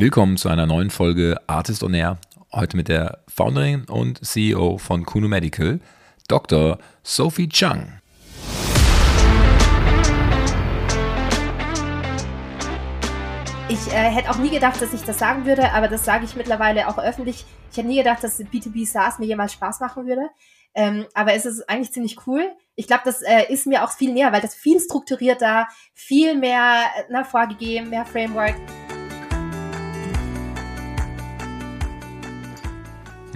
Willkommen zu einer neuen Folge Artist on Air. Heute mit der Founderin und CEO von Kuno Medical, Dr. Sophie Chang. Ich äh, hätte auch nie gedacht, dass ich das sagen würde, aber das sage ich mittlerweile auch öffentlich. Ich hätte nie gedacht, dass B2B SaaS mir jemals Spaß machen würde. Ähm, aber es ist eigentlich ziemlich cool. Ich glaube, das äh, ist mir auch viel näher, weil das viel strukturierter, viel mehr äh, na, vorgegeben, mehr Framework.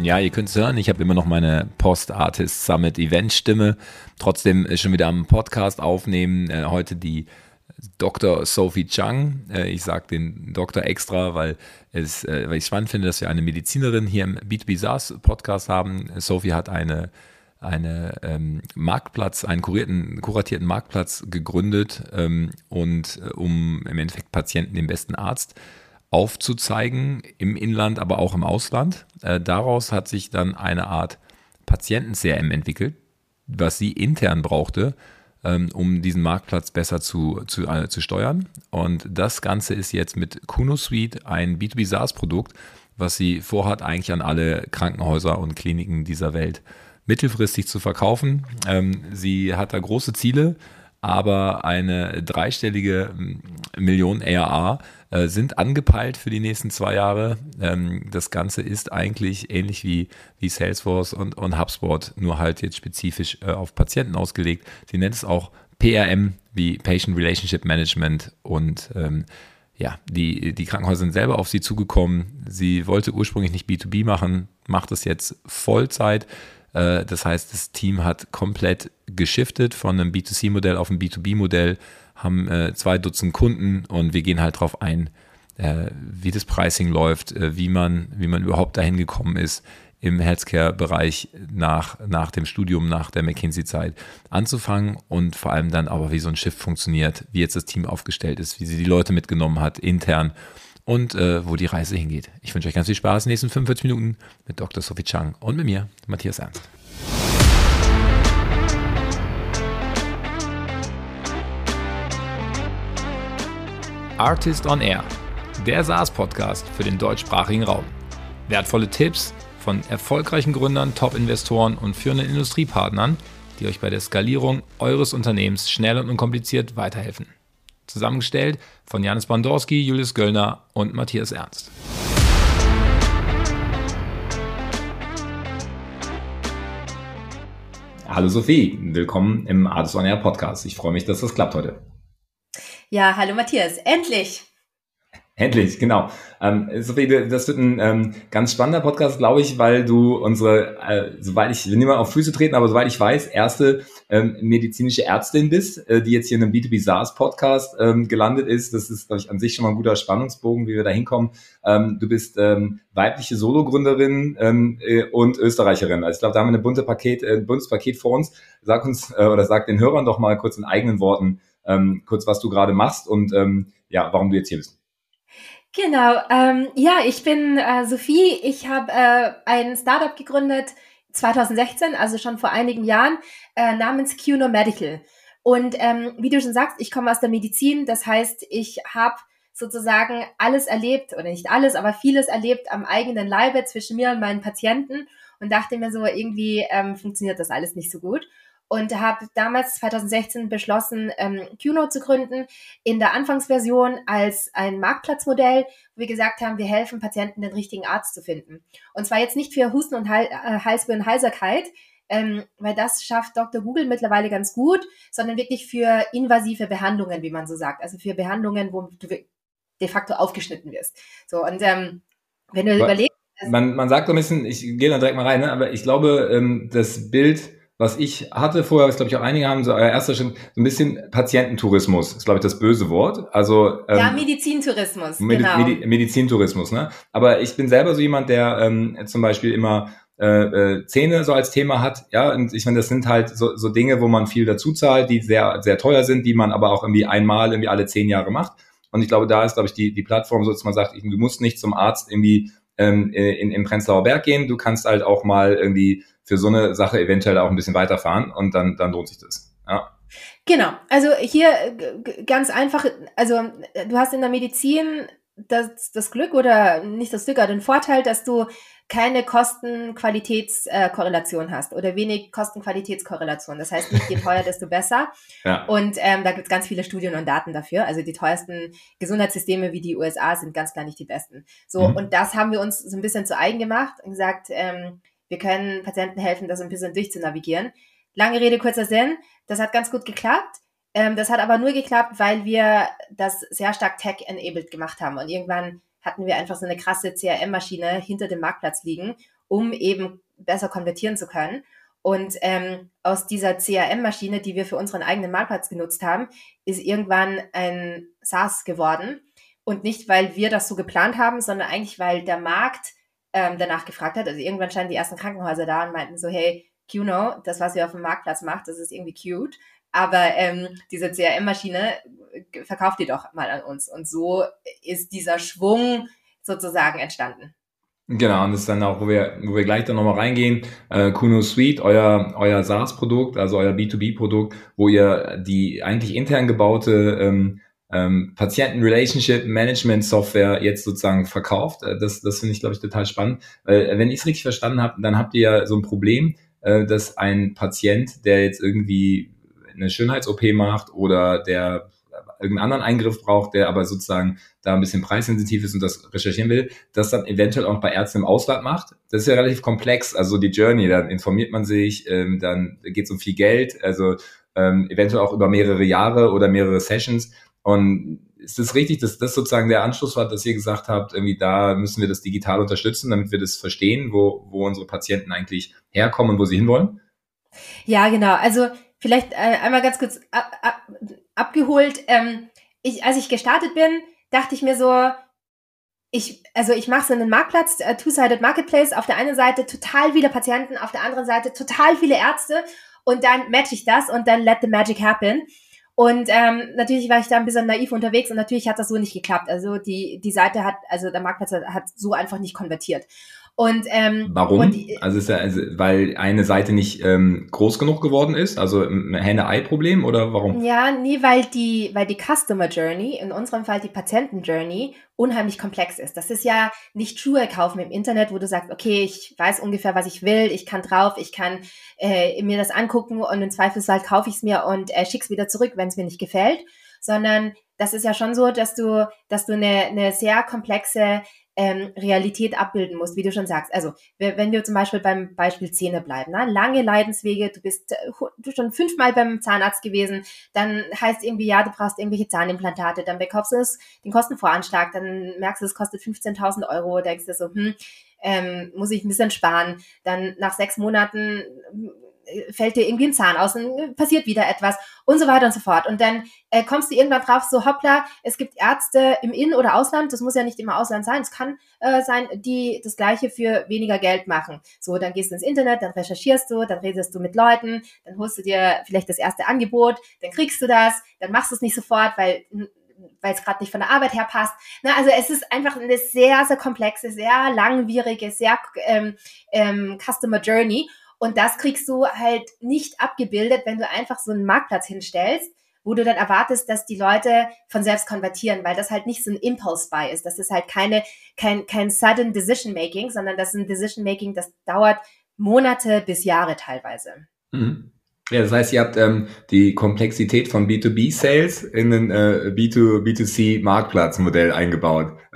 Ja, ihr könnt es hören, ich habe immer noch meine Post-Artist Summit Event-Stimme. Trotzdem schon wieder am Podcast aufnehmen. Äh, heute die Dr. Sophie Chang. Äh, ich sage den Doktor extra, weil, es, äh, weil ich spannend finde, dass wir eine Medizinerin hier im B2B SaaS Podcast haben. Sophie hat eine eine ähm, Marktplatz, einen kurierten, kuratierten Marktplatz gegründet ähm, und äh, um im Endeffekt Patienten den besten Arzt aufzuzeigen, im Inland, aber auch im Ausland. Äh, daraus hat sich dann eine Art Patienten-CRM entwickelt, was sie intern brauchte, ähm, um diesen Marktplatz besser zu, zu, äh, zu steuern. Und das Ganze ist jetzt mit Kuno Suite ein B2B SaaS-Produkt, was sie vorhat, eigentlich an alle Krankenhäuser und Kliniken dieser Welt mittelfristig zu verkaufen. Ähm, sie hat da große Ziele, aber eine dreistellige hm, Million ARA äh, sind angepeilt für die nächsten zwei Jahre. Ähm, das Ganze ist eigentlich ähnlich wie, wie Salesforce und, und HubSpot, nur halt jetzt spezifisch äh, auf Patienten ausgelegt. Sie nennt es auch PRM wie Patient Relationship Management und ähm, ja, die, die Krankenhäuser sind selber auf sie zugekommen. Sie wollte ursprünglich nicht B2B machen, macht es jetzt Vollzeit. Äh, das heißt, das Team hat komplett geschiftet von einem B2C-Modell auf ein B2B-Modell haben äh, zwei Dutzend Kunden und wir gehen halt darauf ein, äh, wie das Pricing läuft, äh, wie, man, wie man überhaupt dahin gekommen ist, im Healthcare-Bereich nach, nach dem Studium, nach der McKinsey-Zeit anzufangen und vor allem dann aber, wie so ein Schiff funktioniert, wie jetzt das Team aufgestellt ist, wie sie die Leute mitgenommen hat, intern und äh, wo die Reise hingeht. Ich wünsche euch ganz viel Spaß in den nächsten 45 Minuten mit Dr. Sophie Chang und mit mir, Matthias Ernst. Artist on Air, der SaaS-Podcast für den deutschsprachigen Raum. Wertvolle Tipps von erfolgreichen Gründern, Top-Investoren und führenden Industriepartnern, die euch bei der Skalierung eures Unternehmens schnell und unkompliziert weiterhelfen. Zusammengestellt von Janis Bandorski, Julius Göllner und Matthias Ernst. Hallo Sophie, willkommen im Artist on Air Podcast. Ich freue mich, dass das klappt heute. Ja, hallo Matthias, endlich. Endlich, genau. Ähm, Sophie, das wird ein ähm, ganz spannender Podcast, glaube ich, weil du unsere, äh, soweit ich, nicht mal auf Füße treten, aber soweit ich weiß, erste ähm, medizinische Ärztin bist, äh, die jetzt hier in einem B2B SaaS Podcast ähm, gelandet ist. Das ist, glaube ich, an sich schon mal ein guter Spannungsbogen, wie wir da hinkommen. Ähm, du bist ähm, weibliche Sologründerin ähm, äh, und Österreicherin. Also ich glaube, da haben wir eine bunte Paket, äh, ein buntes Paket vor uns. Sag uns äh, oder sag den Hörern doch mal kurz in eigenen Worten, ähm, kurz, was du gerade machst und ähm, ja, warum du jetzt hier bist. Genau, ähm, ja, ich bin äh, Sophie. Ich habe äh, ein Startup gegründet 2016, also schon vor einigen Jahren, äh, namens QNO Medical. Und ähm, wie du schon sagst, ich komme aus der Medizin. Das heißt, ich habe sozusagen alles erlebt, oder nicht alles, aber vieles erlebt am eigenen Leibe zwischen mir und meinen Patienten und dachte mir so, irgendwie ähm, funktioniert das alles nicht so gut und habe damals 2016 beschlossen, ähm, QNO zu gründen in der Anfangsversion als ein Marktplatzmodell, wo wir gesagt haben, wir helfen Patienten, den richtigen Arzt zu finden. Und zwar jetzt nicht für Husten und Hal äh, Halsweh Heiserkeit, ähm, weil das schafft Dr. Google mittlerweile ganz gut, sondern wirklich für invasive Behandlungen, wie man so sagt. Also für Behandlungen, wo du de facto aufgeschnitten wirst. So, und ähm, wenn du überlegst. Man, man sagt so ein bisschen, ich gehe da direkt mal rein, ne? aber ich glaube, ähm, das Bild, was ich hatte vorher, was glaube ich auch einige haben, so euer erster Schritt, so ein bisschen Patiententourismus, ist glaube ich das böse Wort. Also ähm, ja, Medizintourismus, Medi genau. Medi Medizintourismus, ne? Aber ich bin selber so jemand, der ähm, zum Beispiel immer äh, äh, Zähne so als Thema hat, ja, und ich meine, das sind halt so, so Dinge, wo man viel dazu zahlt, die sehr, sehr teuer sind, die man aber auch irgendwie einmal, irgendwie alle zehn Jahre macht. Und ich glaube, da ist, glaube ich, die, die Plattform so, dass man sagt, du musst nicht zum Arzt irgendwie ähm, in, in Prenzlauer Berg gehen, du kannst halt auch mal irgendwie für so eine Sache eventuell auch ein bisschen weiterfahren und dann, dann lohnt sich das. Ja. Genau, also hier ganz einfach, also du hast in der Medizin das, das Glück oder nicht das Glück, aber den Vorteil, dass du keine Kosten-Qualitäts-Korrelation hast oder wenig Kosten-Qualitätskorrelation. Das heißt, nicht je teuer, desto besser. Ja. Und ähm, da gibt es ganz viele Studien und Daten dafür. Also die teuersten Gesundheitssysteme wie die USA sind ganz klar nicht die besten. So, mhm. und das haben wir uns so ein bisschen zu eigen gemacht und gesagt, ähm, wir können Patienten helfen, das ein bisschen durchzunavigieren. Lange Rede, kurzer Sinn. Das hat ganz gut geklappt. Ähm, das hat aber nur geklappt, weil wir das sehr stark tech-enabled gemacht haben. Und irgendwann hatten wir einfach so eine krasse CRM-Maschine hinter dem Marktplatz liegen, um eben besser konvertieren zu können. Und ähm, aus dieser CRM-Maschine, die wir für unseren eigenen Marktplatz genutzt haben, ist irgendwann ein SaaS geworden. Und nicht, weil wir das so geplant haben, sondern eigentlich, weil der Markt ähm, danach gefragt hat. Also irgendwann standen die ersten Krankenhäuser da und meinten so, hey, QNO, das, was ihr auf dem Marktplatz macht, das ist irgendwie cute. Aber ähm, diese CRM-Maschine äh, verkauft ihr doch mal an uns. Und so ist dieser Schwung sozusagen entstanden. Genau, und das ist dann auch, wo wir, wo wir gleich dann nochmal reingehen, äh, Kuno Suite, euer, euer SaaS-Produkt, also euer B2B-Produkt, wo ihr die eigentlich intern gebaute ähm, ähm, Patienten-Relationship-Management-Software jetzt sozusagen verkauft. Äh, das, das finde ich, glaube ich, total spannend. Weil, äh, wenn ich es richtig verstanden habe, dann habt ihr ja so ein Problem, äh, dass ein Patient, der jetzt irgendwie eine Schönheits-OP macht oder der irgendeinen anderen Eingriff braucht, der aber sozusagen da ein bisschen preissensitiv ist und das recherchieren will, das dann eventuell auch bei Ärzten im Ausland macht. Das ist ja relativ komplex, also die Journey, dann informiert man sich, ähm, dann geht es um viel Geld, also ähm, eventuell auch über mehrere Jahre oder mehrere Sessions. Und ist das richtig, dass das sozusagen der Anschluss war, dass ihr gesagt habt, irgendwie da müssen wir das digital unterstützen, damit wir das verstehen, wo, wo unsere Patienten eigentlich herkommen und wo sie hinwollen? Ja, genau. Also vielleicht äh, einmal ganz kurz ab, ab, abgeholt. Ähm, ich, als ich gestartet bin, dachte ich mir so, ich, also ich mache so einen Marktplatz, äh, Two-Sided Marketplace, auf der einen Seite total viele Patienten, auf der anderen Seite total viele Ärzte und dann match ich das und dann let the magic happen. Und ähm, natürlich war ich da ein bisschen naiv unterwegs und natürlich hat das so nicht geklappt. Also die, die Seite hat, also der Marktplatz hat so einfach nicht konvertiert. Und ähm, warum? Und die, also ist ja, also, weil eine Seite nicht ähm, groß genug geworden ist, also ein Henne-Ei-Problem oder warum? Ja, nee, weil die, weil die Customer Journey, in unserem Fall die Patienten Journey, unheimlich komplex ist. Das ist ja nicht Schuhe kaufen im Internet, wo du sagst, okay, ich weiß ungefähr, was ich will, ich kann drauf, ich kann äh, mir das angucken und im Zweifelsfall kaufe ich es mir und äh, schick's wieder zurück, wenn es mir nicht gefällt, sondern das ist ja schon so, dass du, dass du eine, eine sehr komplexe ähm, Realität abbilden musst, wie du schon sagst. Also wenn wir zum Beispiel beim Beispiel Zähne bleiben, ne? lange Leidenswege, du bist äh, du schon fünfmal beim Zahnarzt gewesen, dann heißt irgendwie, ja, du brauchst irgendwelche Zahnimplantate, dann bekommst du es, den Kostenvoranschlag, dann merkst du, es kostet 15.000 Euro, denkst du so, hm, ähm, muss ich ein bisschen sparen. Dann nach sechs Monaten fällt dir irgendwie ein Zahn aus und passiert wieder etwas und so weiter und so fort. Und dann äh, kommst du irgendwann drauf, so hoppla, es gibt Ärzte im In- oder Ausland, das muss ja nicht immer Ausland sein, es kann äh, sein, die das Gleiche für weniger Geld machen. So, dann gehst du ins Internet, dann recherchierst du, dann redest du mit Leuten, dann holst du dir vielleicht das erste Angebot, dann kriegst du das, dann machst du es nicht sofort, weil weil es gerade nicht von der Arbeit her passt. Na, also es ist einfach eine sehr, sehr komplexe, sehr langwierige, sehr ähm, ähm, Customer Journey. Und das kriegst du halt nicht abgebildet, wenn du einfach so einen Marktplatz hinstellst, wo du dann erwartest, dass die Leute von selbst konvertieren, weil das halt nicht so ein Impulse-Buy ist. Das ist halt keine, kein, kein sudden Decision Making, sondern das ist ein Decision Making, das dauert Monate bis Jahre teilweise. Mhm. Ja, das heißt, ihr habt ähm, die Komplexität von B2B-Sales in ein äh, B2, B2C-Marktplatzmodell eingebaut.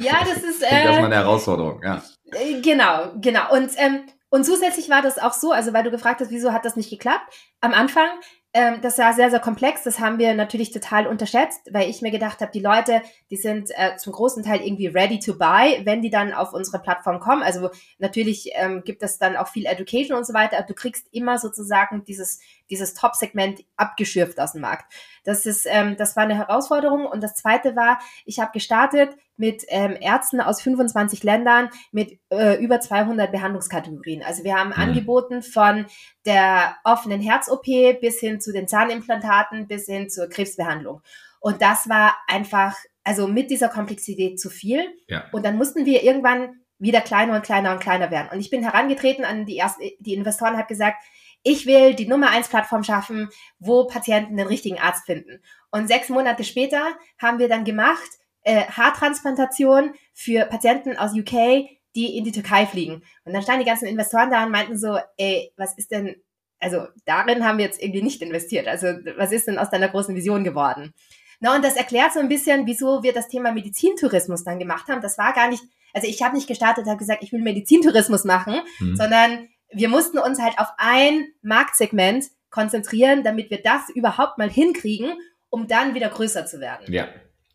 ja, das ist, äh, das ist mal eine Herausforderung, ja. Äh, genau, genau. Und ähm, und zusätzlich war das auch so, also weil du gefragt hast, wieso hat das nicht geklappt? Am Anfang, ähm, das war sehr, sehr komplex. Das haben wir natürlich total unterschätzt, weil ich mir gedacht habe, die Leute, die sind äh, zum großen Teil irgendwie ready to buy, wenn die dann auf unsere Plattform kommen. Also natürlich ähm, gibt es dann auch viel Education und so weiter. Aber du kriegst immer sozusagen dieses, dieses Top-Segment abgeschürft aus dem Markt. Das ist, ähm, das war eine Herausforderung. Und das zweite war, ich habe gestartet mit ähm, Ärzten aus 25 Ländern mit äh, über 200 Behandlungskategorien. Also wir haben mhm. angeboten von der offenen Herz-OP bis hin zu den Zahnimplantaten bis hin zur Krebsbehandlung. Und das war einfach, also mit dieser Komplexität zu viel. Ja. Und dann mussten wir irgendwann wieder kleiner und kleiner und kleiner werden. Und ich bin herangetreten an die ersten, die Investoren, habe gesagt, ich will die Nummer eins Plattform schaffen, wo Patienten den richtigen Arzt finden. Und sechs Monate später haben wir dann gemacht, äh, Haartransplantation für Patienten aus UK, die in die Türkei fliegen. Und dann standen die ganzen Investoren da und meinten so, ey, was ist denn, also darin haben wir jetzt irgendwie nicht investiert. Also was ist denn aus deiner großen Vision geworden? Na, und das erklärt so ein bisschen, wieso wir das Thema Medizintourismus dann gemacht haben. Das war gar nicht, also ich habe nicht gestartet, habe gesagt, ich will Medizintourismus machen, mhm. sondern wir mussten uns halt auf ein Marktsegment konzentrieren, damit wir das überhaupt mal hinkriegen, um dann wieder größer zu werden. Ja.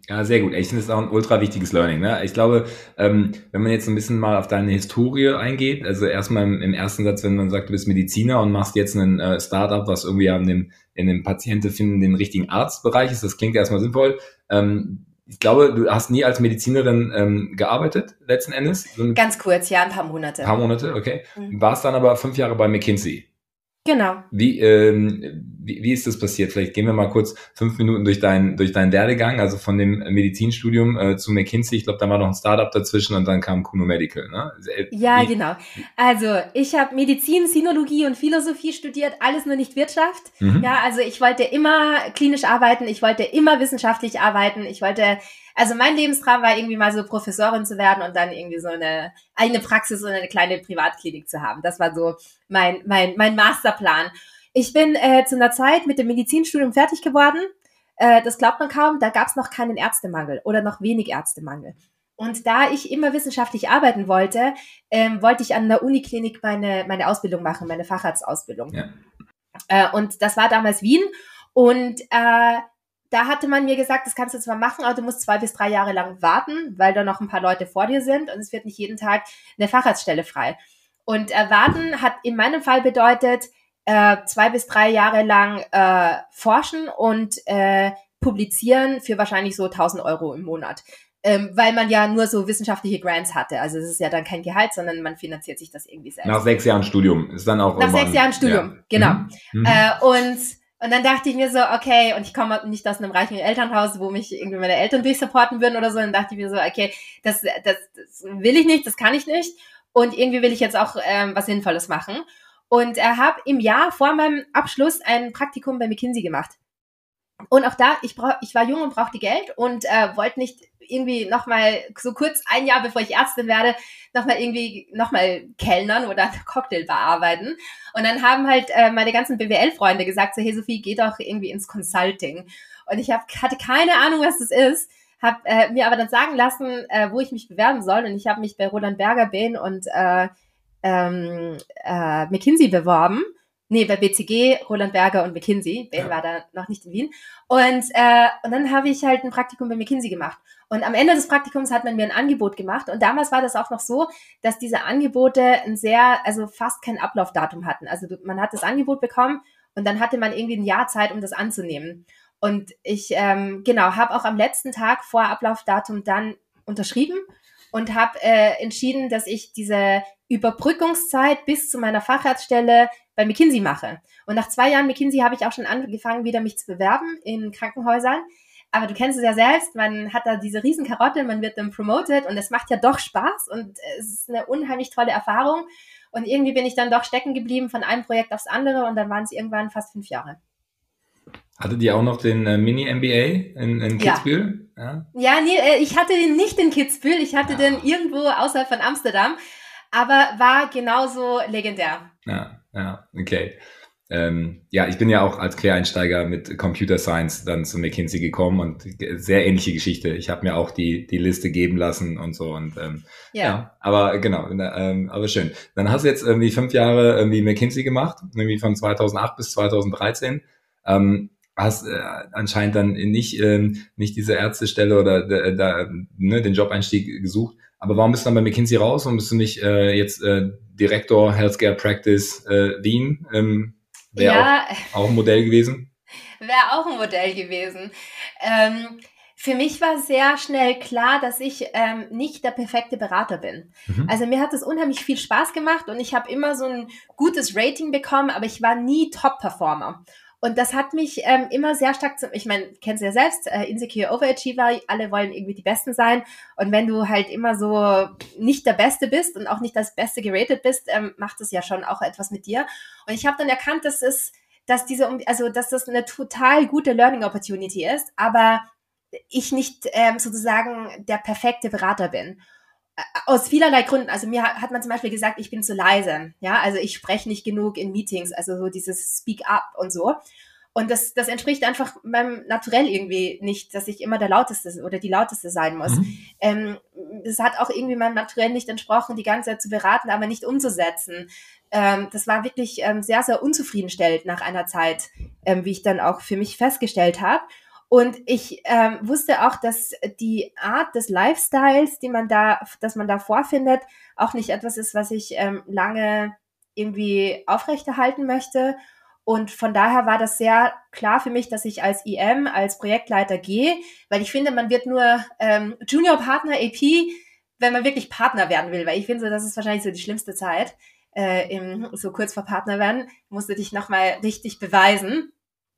Ja, sehr gut. Ich finde, das ist auch ein ultra wichtiges Learning. Ne? Ich glaube, ähm, wenn man jetzt ein bisschen mal auf deine Historie eingeht, also erstmal im, im ersten Satz, wenn man sagt, du bist Mediziner und machst jetzt ein äh, Startup, was irgendwie an dem, in dem Patienten finden den richtigen Arztbereich ist, das klingt erstmal sinnvoll. Ähm, ich glaube, du hast nie als Medizinerin ähm, gearbeitet, letzten Endes. Ganz kurz, ja, ein paar Monate. Ein paar Monate, okay. Mhm. Warst dann aber fünf Jahre bei McKinsey. Genau. Wie, ähm, wie, wie ist das passiert? Vielleicht gehen wir mal kurz fünf Minuten durch deinen durch deinen Werdegang, also von dem Medizinstudium äh, zu McKinsey. Ich glaube, da war noch ein Startup dazwischen und dann kam Kuno Medical. Ne? Äh, ja, wie? genau. Also ich habe Medizin, Sinologie und Philosophie studiert, alles nur nicht Wirtschaft. Mhm. Ja, also ich wollte immer klinisch arbeiten, ich wollte immer wissenschaftlich arbeiten, ich wollte also mein Lebenstraum war irgendwie mal so Professorin zu werden und dann irgendwie so eine eigene Praxis und eine kleine Privatklinik zu haben. Das war so mein, mein, mein Masterplan. Ich bin äh, zu einer Zeit mit dem Medizinstudium fertig geworden. Äh, das glaubt man kaum, da gab es noch keinen Ärztemangel oder noch wenig Ärztemangel. Und da ich immer wissenschaftlich arbeiten wollte, ähm, wollte ich an der Uniklinik meine, meine Ausbildung machen, meine Facharztausbildung. Ja. Äh, und das war damals Wien. Und äh, da hatte man mir gesagt, das kannst du zwar machen, aber du musst zwei bis drei Jahre lang warten, weil da noch ein paar Leute vor dir sind und es wird nicht jeden Tag eine Facharztstelle frei. Und äh, warten hat in meinem Fall bedeutet, äh, zwei bis drei Jahre lang äh, forschen und äh, publizieren für wahrscheinlich so 1000 Euro im Monat. Ähm, weil man ja nur so wissenschaftliche Grants hatte. Also es ist ja dann kein Gehalt, sondern man finanziert sich das irgendwie selbst. Nach sechs Jahren Studium ist dann auch. Nach sechs Jahren Studium, ja. genau. Mhm. Mhm. Äh, und und dann dachte ich mir so, okay, und ich komme nicht aus einem reichen Elternhaus, wo mich irgendwie meine Eltern durchsupporten würden oder so. Dann dachte ich mir so, okay, das, das, das will ich nicht, das kann ich nicht. Und irgendwie will ich jetzt auch ähm, was Sinnvolles machen. Und er äh, habe im Jahr vor meinem Abschluss ein Praktikum bei McKinsey gemacht. Und auch da, ich, brauch, ich war jung und brauchte Geld und äh, wollte nicht irgendwie nochmal so kurz ein Jahr, bevor ich Ärztin werde, nochmal irgendwie nochmal Kellnern oder eine Cocktailbar arbeiten. Und dann haben halt äh, meine ganzen BWL-Freunde gesagt, so, hey Sophie, geh doch irgendwie ins Consulting. Und ich hab, hatte keine Ahnung, was das ist, habe äh, mir aber dann sagen lassen, äh, wo ich mich bewerben soll. Und ich habe mich bei Roland Berger, Bain und äh, ähm, äh, McKinsey beworben nee, bei BCG, Roland Berger und McKinsey. Ben ja. war da noch nicht in Wien. Und, äh, und dann habe ich halt ein Praktikum bei McKinsey gemacht. Und am Ende des Praktikums hat man mir ein Angebot gemacht. Und damals war das auch noch so, dass diese Angebote ein sehr, also fast kein Ablaufdatum hatten. Also man hat das Angebot bekommen und dann hatte man irgendwie ein Jahr Zeit, um das anzunehmen. Und ich, ähm, genau, habe auch am letzten Tag vor Ablaufdatum dann unterschrieben und habe äh, entschieden, dass ich diese Überbrückungszeit bis zu meiner Facharztstelle bei McKinsey mache. Und nach zwei Jahren McKinsey habe ich auch schon angefangen, wieder mich zu bewerben in Krankenhäusern. Aber du kennst es ja selbst, man hat da diese riesen Karotte, man wird dann promoted und es macht ja doch Spaß und es ist eine unheimlich tolle Erfahrung. Und irgendwie bin ich dann doch stecken geblieben von einem Projekt aufs andere und dann waren es irgendwann fast fünf Jahre. Hattet ihr auch noch den äh, Mini-MBA in, in Kitzbühel? Ja, ja. ja nee, äh, ich hatte den nicht in Kitzbühel, ich hatte ja. den irgendwo außerhalb von Amsterdam, aber war genauso legendär. Ja, ja, okay. Ähm, ja, ich bin ja auch als Quereinsteiger mit Computer Science dann zu McKinsey gekommen und sehr ähnliche Geschichte. Ich habe mir auch die die Liste geben lassen und so und ähm, ja. ja, aber genau, ähm, aber schön. Dann hast du jetzt irgendwie fünf Jahre irgendwie McKinsey gemacht, irgendwie von 2008 bis 2013. Ähm, hast äh, anscheinend dann nicht ähm, nicht diese Ärztestelle oder äh, da ne, den Job-Einstieg gesucht. Aber warum bist du dann bei McKinsey raus und bist du nicht äh, jetzt äh, Direktor Healthcare Practice äh, Wien? Ähm, Wäre ja, auch, auch ein Modell gewesen? Wäre auch ein Modell gewesen. Ähm, für mich war sehr schnell klar, dass ich ähm, nicht der perfekte Berater bin. Mhm. Also mir hat es unheimlich viel Spaß gemacht und ich habe immer so ein gutes Rating bekommen, aber ich war nie Top-Performer. Und das hat mich ähm, immer sehr stark zum, ich meine, kennst du ja selbst, äh, Insecure Overachiever, alle wollen irgendwie die Besten sein. Und wenn du halt immer so nicht der Beste bist und auch nicht das Beste geratet bist, ähm, macht es ja schon auch etwas mit dir. Und ich habe dann erkannt, dass es, dass diese, also dass das eine total gute Learning Opportunity ist, aber ich nicht ähm, sozusagen der perfekte Berater bin. Aus vielerlei Gründen. Also mir hat man zum Beispiel gesagt, ich bin zu leise. Ja, also ich spreche nicht genug in Meetings, also so dieses Speak Up und so. Und das, das entspricht einfach meinem Naturell irgendwie nicht, dass ich immer der Lauteste oder die Lauteste sein muss. Mhm. Ähm, das hat auch irgendwie meinem Naturell nicht entsprochen, die ganze Zeit zu beraten, aber nicht umzusetzen. Ähm, das war wirklich ähm, sehr, sehr unzufriedenstellend nach einer Zeit, ähm, wie ich dann auch für mich festgestellt habe. Und ich ähm, wusste auch, dass die Art des Lifestyles, die man da, dass man da vorfindet, auch nicht etwas ist, was ich ähm, lange irgendwie aufrechterhalten möchte. Und von daher war das sehr klar für mich, dass ich als IM, als Projektleiter gehe, weil ich finde, man wird nur ähm, Junior Partner AP, wenn man wirklich Partner werden will, weil ich finde, das ist wahrscheinlich so die schlimmste Zeit, äh, im, so kurz vor Partner werden, musst du dich nochmal richtig beweisen.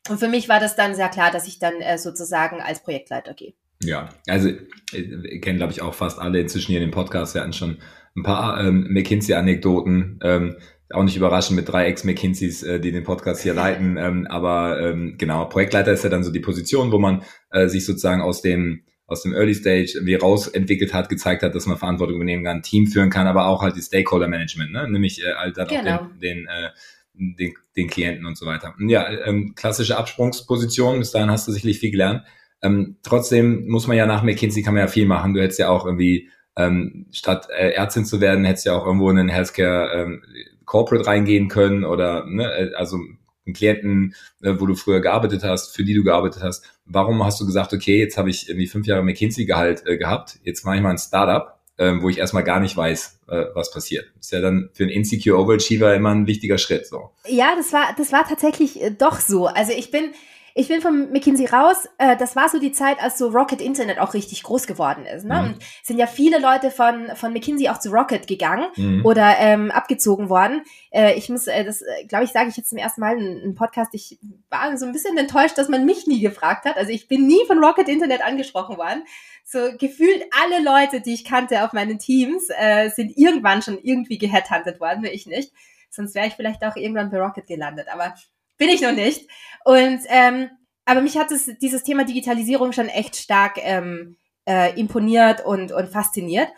Und für mich war das dann sehr klar, dass ich dann äh, sozusagen als Projektleiter gehe. Ja, also äh, kennen, glaube ich, auch fast alle inzwischen hier in dem Podcast. Wir hatten schon ein paar ähm, McKinsey-Anekdoten. Ähm, auch nicht überraschend mit drei Ex-McKinseys, äh, die den Podcast hier leiten. Ähm, aber ähm, genau, Projektleiter ist ja dann so die Position, wo man äh, sich sozusagen aus dem aus dem Early Stage irgendwie rausentwickelt hat, gezeigt hat, dass man Verantwortung übernehmen kann, Team führen kann, aber auch halt die Stakeholder Management, ne? nämlich äh, halt dann genau. auch den, den, äh, den, den Klienten und so weiter. Ja, ähm, klassische Absprungsposition, bis dahin hast du sicherlich viel gelernt. Ähm, trotzdem muss man ja nach McKinsey kann man ja viel machen. Du hättest ja auch irgendwie ähm, statt äh, Ärztin zu werden, hättest ja auch irgendwo in den Healthcare ähm, Corporate reingehen können oder ne, äh, also einen Klienten, äh, wo du früher gearbeitet hast, für die du gearbeitet hast. Warum hast du gesagt, okay, jetzt habe ich irgendwie fünf Jahre McKinsey-Gehalt äh, gehabt, jetzt mache ich mal ein Startup, äh, wo ich erstmal gar nicht weiß, äh, was passiert. Ist ja dann für einen Insecure Overachiever immer ein wichtiger Schritt. So. Ja, das war, das war tatsächlich äh, doch so. Also ich bin, ich bin von McKinsey raus. Äh, das war so die Zeit, als so Rocket Internet auch richtig groß geworden ist. Ne? Mhm. Und sind ja viele Leute von, von McKinsey auch zu Rocket gegangen mhm. oder ähm, abgezogen worden. Äh, ich muss, äh, das äh, glaube ich, sage ich jetzt zum ersten Mal in einem Podcast. Ich war so ein bisschen enttäuscht, dass man mich nie gefragt hat. Also ich bin nie von Rocket Internet angesprochen worden. So gefühlt alle Leute, die ich kannte auf meinen Teams, äh, sind irgendwann schon irgendwie geheadhuntet worden, ich nicht. Sonst wäre ich vielleicht auch irgendwann bei Rocket gelandet. Aber bin ich noch nicht. Und ähm, aber mich hat es, dieses Thema Digitalisierung schon echt stark ähm, äh, imponiert und, und fasziniert.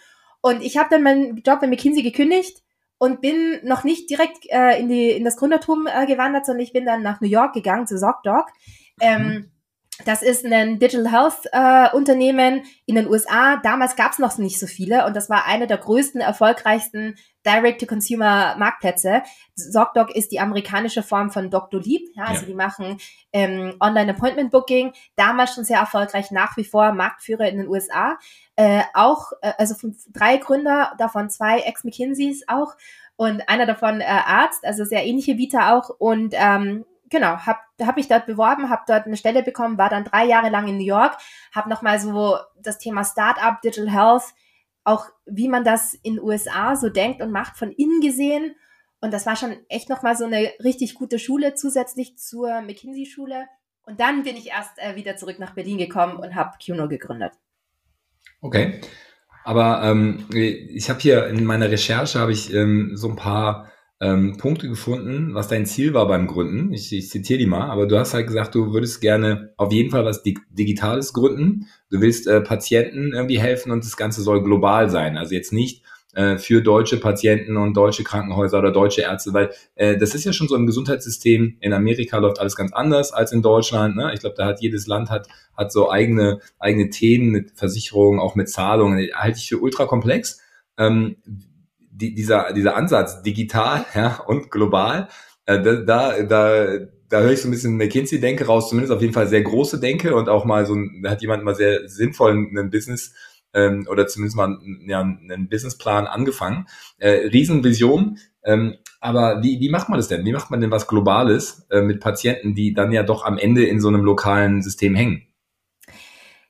Und ich habe dann meinen Job bei McKinsey gekündigt und bin noch nicht direkt äh, in, die, in das Gründertum äh, gewandert, sondern ich bin dann nach New York gegangen zu ZocDoc. Ähm, mhm. Das ist ein Digital Health äh, Unternehmen in den USA. Damals gab es noch nicht so viele und das war eine der größten, erfolgreichsten Direct-to-Consumer-Marktplätze. ZocDoc ist die amerikanische Form von Dr. Lieb. Ja, also ja. die machen ähm, Online-Appointment-Booking. Damals schon sehr erfolgreich, nach wie vor Marktführer in den USA. Äh, auch, äh, also von drei Gründer, davon zwei Ex-McKinseys auch und einer davon äh, Arzt, also sehr ähnliche Vita auch und ähm, genau, habe hab mich dort beworben, habe dort eine Stelle bekommen, war dann drei Jahre lang in New York, habe nochmal so das Thema Startup, Digital Health, auch wie man das in USA so denkt und macht, von innen gesehen. Und das war schon echt nochmal so eine richtig gute Schule zusätzlich zur McKinsey-Schule. Und dann bin ich erst äh, wieder zurück nach Berlin gekommen und habe Cuno gegründet. Okay. Aber ähm, ich habe hier in meiner Recherche habe ich ähm, so ein paar ähm, Punkte gefunden, was dein Ziel war beim Gründen. Ich, ich zitiere die mal, aber du hast halt gesagt, du würdest gerne auf jeden Fall was Dig Digitales gründen. Du willst äh, Patienten irgendwie helfen und das Ganze soll global sein. Also jetzt nicht äh, für deutsche Patienten und deutsche Krankenhäuser oder deutsche Ärzte, weil äh, das ist ja schon so im Gesundheitssystem. In Amerika läuft alles ganz anders als in Deutschland. Ne? Ich glaube, da hat jedes Land hat, hat so eigene, eigene Themen mit Versicherungen, auch mit Zahlungen. Halte ich für ultra komplex. Ähm, die, dieser, dieser Ansatz digital ja, und global, äh, da, da, da höre ich so ein bisschen McKinsey-Denke raus, zumindest auf jeden Fall sehr große Denke und auch mal so, da hat jemand mal sehr sinnvoll einen Business ähm, oder zumindest mal ja, einen Businessplan angefangen. Äh, Riesenvision. Ähm, aber wie, wie macht man das denn? Wie macht man denn was Globales äh, mit Patienten, die dann ja doch am Ende in so einem lokalen System hängen?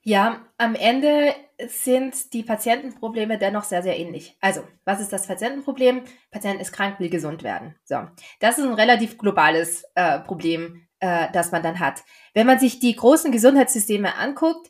Ja, am Ende sind die Patientenprobleme dennoch sehr, sehr ähnlich. Also, was ist das Patientenproblem? Patient ist krank, will gesund werden. So, das ist ein relativ globales äh, Problem, äh, das man dann hat. Wenn man sich die großen Gesundheitssysteme anguckt,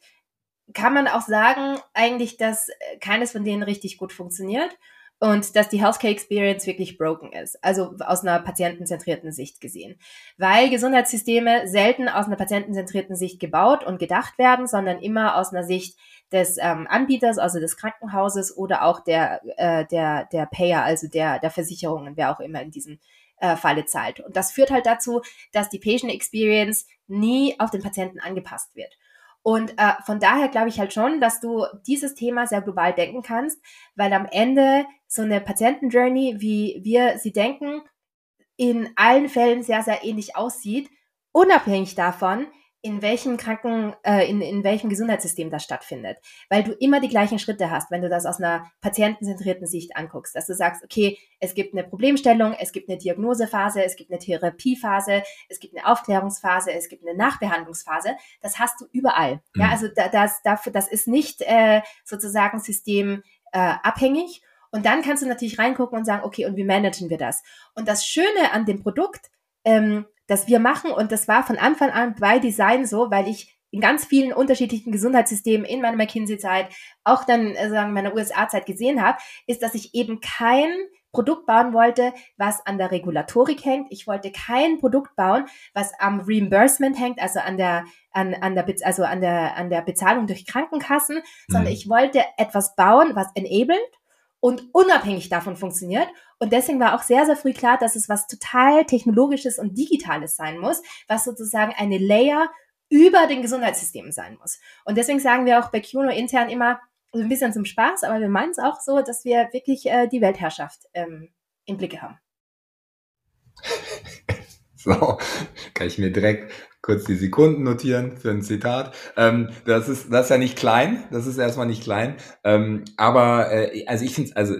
kann man auch sagen, eigentlich, dass äh, keines von denen richtig gut funktioniert. Und dass die Healthcare Experience wirklich broken ist, also aus einer patientenzentrierten Sicht gesehen. Weil Gesundheitssysteme selten aus einer patientenzentrierten Sicht gebaut und gedacht werden, sondern immer aus einer Sicht des ähm, Anbieters, also des Krankenhauses oder auch der, äh, der, der Payer, also der, der Versicherungen, wer auch immer in diesem äh, Falle zahlt. Und das führt halt dazu, dass die Patient Experience nie auf den Patienten angepasst wird. Und äh, von daher glaube ich halt schon, dass du dieses Thema sehr global denken kannst, weil am Ende so eine Patientenjourney, wie wir sie denken, in allen Fällen sehr, sehr ähnlich aussieht, unabhängig davon, in welchem Kranken, äh, in, in welchem Gesundheitssystem das stattfindet. Weil du immer die gleichen Schritte hast, wenn du das aus einer patientenzentrierten Sicht anguckst. Dass du sagst, okay, es gibt eine Problemstellung, es gibt eine Diagnosephase, es gibt eine Therapiephase, es gibt eine Aufklärungsphase, es gibt eine Nachbehandlungsphase. Das hast du überall. Mhm. Ja, also da, das, dafür, das ist nicht äh, sozusagen systemabhängig. Äh, und dann kannst du natürlich reingucken und sagen, okay, und wie managen wir das? Und das Schöne an dem Produkt ähm, das wir machen. Und das war von Anfang an bei Design so, weil ich in ganz vielen unterschiedlichen Gesundheitssystemen in meiner McKinsey-Zeit, auch dann äh, sagen meiner USA-Zeit gesehen habe, ist, dass ich eben kein Produkt bauen wollte, was an der Regulatorik hängt. Ich wollte kein Produkt bauen, was am Reimbursement hängt, also an der an, an der also an der an der Bezahlung durch Krankenkassen, mhm. sondern ich wollte etwas bauen, was enabled und unabhängig davon funktioniert. Und deswegen war auch sehr, sehr früh klar, dass es was total Technologisches und Digitales sein muss, was sozusagen eine Layer über den Gesundheitssystemen sein muss. Und deswegen sagen wir auch bei Kuno intern immer, so ein bisschen zum Spaß, aber wir meinen es auch so, dass wir wirklich äh, die Weltherrschaft ähm, im Blicke haben. So, kann ich mir direkt kurz die Sekunden notieren für ein Zitat. Ähm, das ist das ist ja nicht klein, das ist erstmal nicht klein. Ähm, aber äh, also ich finde, also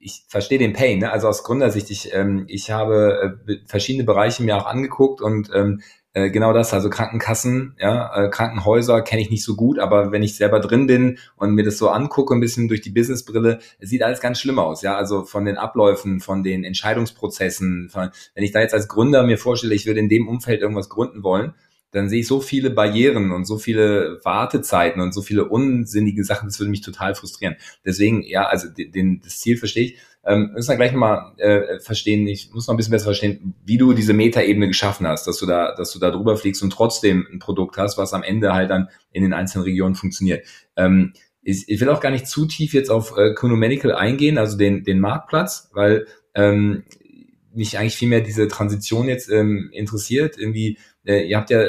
ich verstehe den Pain. Ne? Also aus Gründersicht, ich ähm, ich habe äh, verschiedene Bereiche mir auch angeguckt und ähm, äh, genau das, also Krankenkassen, ja, äh, Krankenhäuser kenne ich nicht so gut, aber wenn ich selber drin bin und mir das so angucke, ein bisschen durch die Businessbrille, es sieht alles ganz schlimm aus, ja, also von den Abläufen, von den Entscheidungsprozessen, von, wenn ich da jetzt als Gründer mir vorstelle, ich würde in dem Umfeld irgendwas gründen wollen, dann sehe ich so viele Barrieren und so viele Wartezeiten und so viele unsinnige Sachen, das würde mich total frustrieren. Deswegen, ja, also den, das Ziel verstehe ich. Ähm, müssen wir gleich nochmal äh, verstehen, ich muss noch ein bisschen besser verstehen, wie du diese Metaebene geschaffen hast, dass du da, dass du da drüber fliegst und trotzdem ein Produkt hast, was am Ende halt dann in den einzelnen Regionen funktioniert. Ähm, ich, ich will auch gar nicht zu tief jetzt auf äh, Kuno Medical eingehen, also den, den Marktplatz, weil ähm, mich eigentlich viel mehr diese Transition jetzt ähm, interessiert. Irgendwie, äh, ihr habt ja,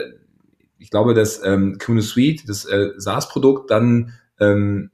ich glaube, dass ähm, Suite, das äh, SaaS-Produkt, dann ähm,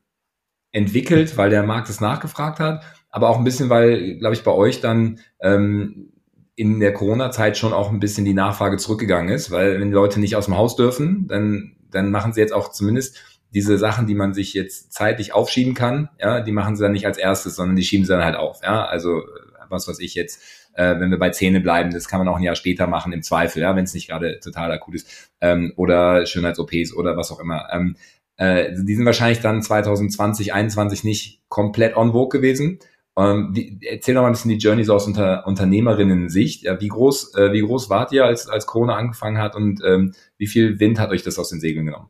entwickelt, weil der Markt es nachgefragt hat. Aber auch ein bisschen, weil, glaube ich, bei euch dann ähm, in der Corona-Zeit schon auch ein bisschen die Nachfrage zurückgegangen ist, weil wenn Leute nicht aus dem Haus dürfen, dann, dann machen sie jetzt auch zumindest diese Sachen, die man sich jetzt zeitlich aufschieben kann, ja, die machen sie dann nicht als erstes, sondern die schieben sie dann halt auf, ja, also was weiß ich jetzt, äh, wenn wir bei Zähne bleiben, das kann man auch ein Jahr später machen im Zweifel, ja, wenn es nicht gerade total akut ist, ähm, oder Schönheits-OPs oder was auch immer. Ähm, äh, die sind wahrscheinlich dann 2020, 2021 nicht komplett on vogue gewesen ähm, wie, erzähl doch mal ein bisschen die Journey so aus unter, Unternehmerinnen-Sicht. Ja, wie groß, äh, wie groß wart ihr, als, als Corona angefangen hat und ähm, wie viel Wind hat euch das aus den Segeln genommen?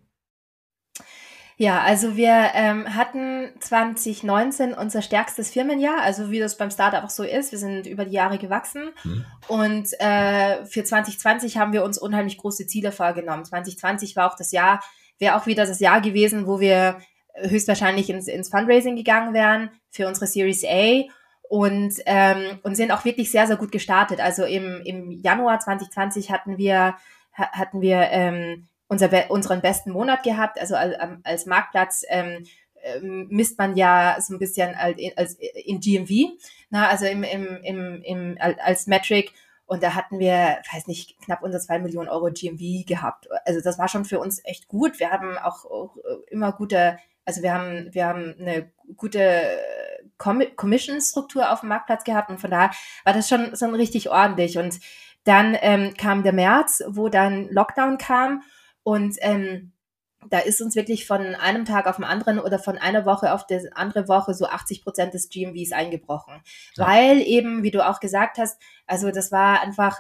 Ja, also wir ähm, hatten 2019 unser stärkstes Firmenjahr, also wie das beim Startup auch so ist. Wir sind über die Jahre gewachsen mhm. und äh, für 2020 haben wir uns unheimlich große Ziele vorgenommen. 2020 war auch das Jahr, wäre auch wieder das Jahr gewesen, wo wir höchstwahrscheinlich ins, ins Fundraising gegangen wären für unsere Series A und, ähm, und sind auch wirklich sehr, sehr gut gestartet. Also im, im Januar 2020 hatten wir, hatten wir ähm, unser, unseren besten Monat gehabt. Also als, Marktplatz ähm, ähm, misst man ja so ein bisschen als, als in GMV, na, also im, im, im, im, als Metric. Und da hatten wir, weiß nicht, knapp unter zwei Millionen Euro GMV gehabt. Also das war schon für uns echt gut. Wir haben auch, auch immer gute also wir haben, wir haben eine gute Commission-Struktur auf dem Marktplatz gehabt und von daher war das schon, schon richtig ordentlich. Und dann ähm, kam der März, wo dann Lockdown kam und ähm, da ist uns wirklich von einem Tag auf den anderen oder von einer Woche auf die andere Woche so 80 Prozent des GMVs eingebrochen. Ja. Weil eben, wie du auch gesagt hast, also das war einfach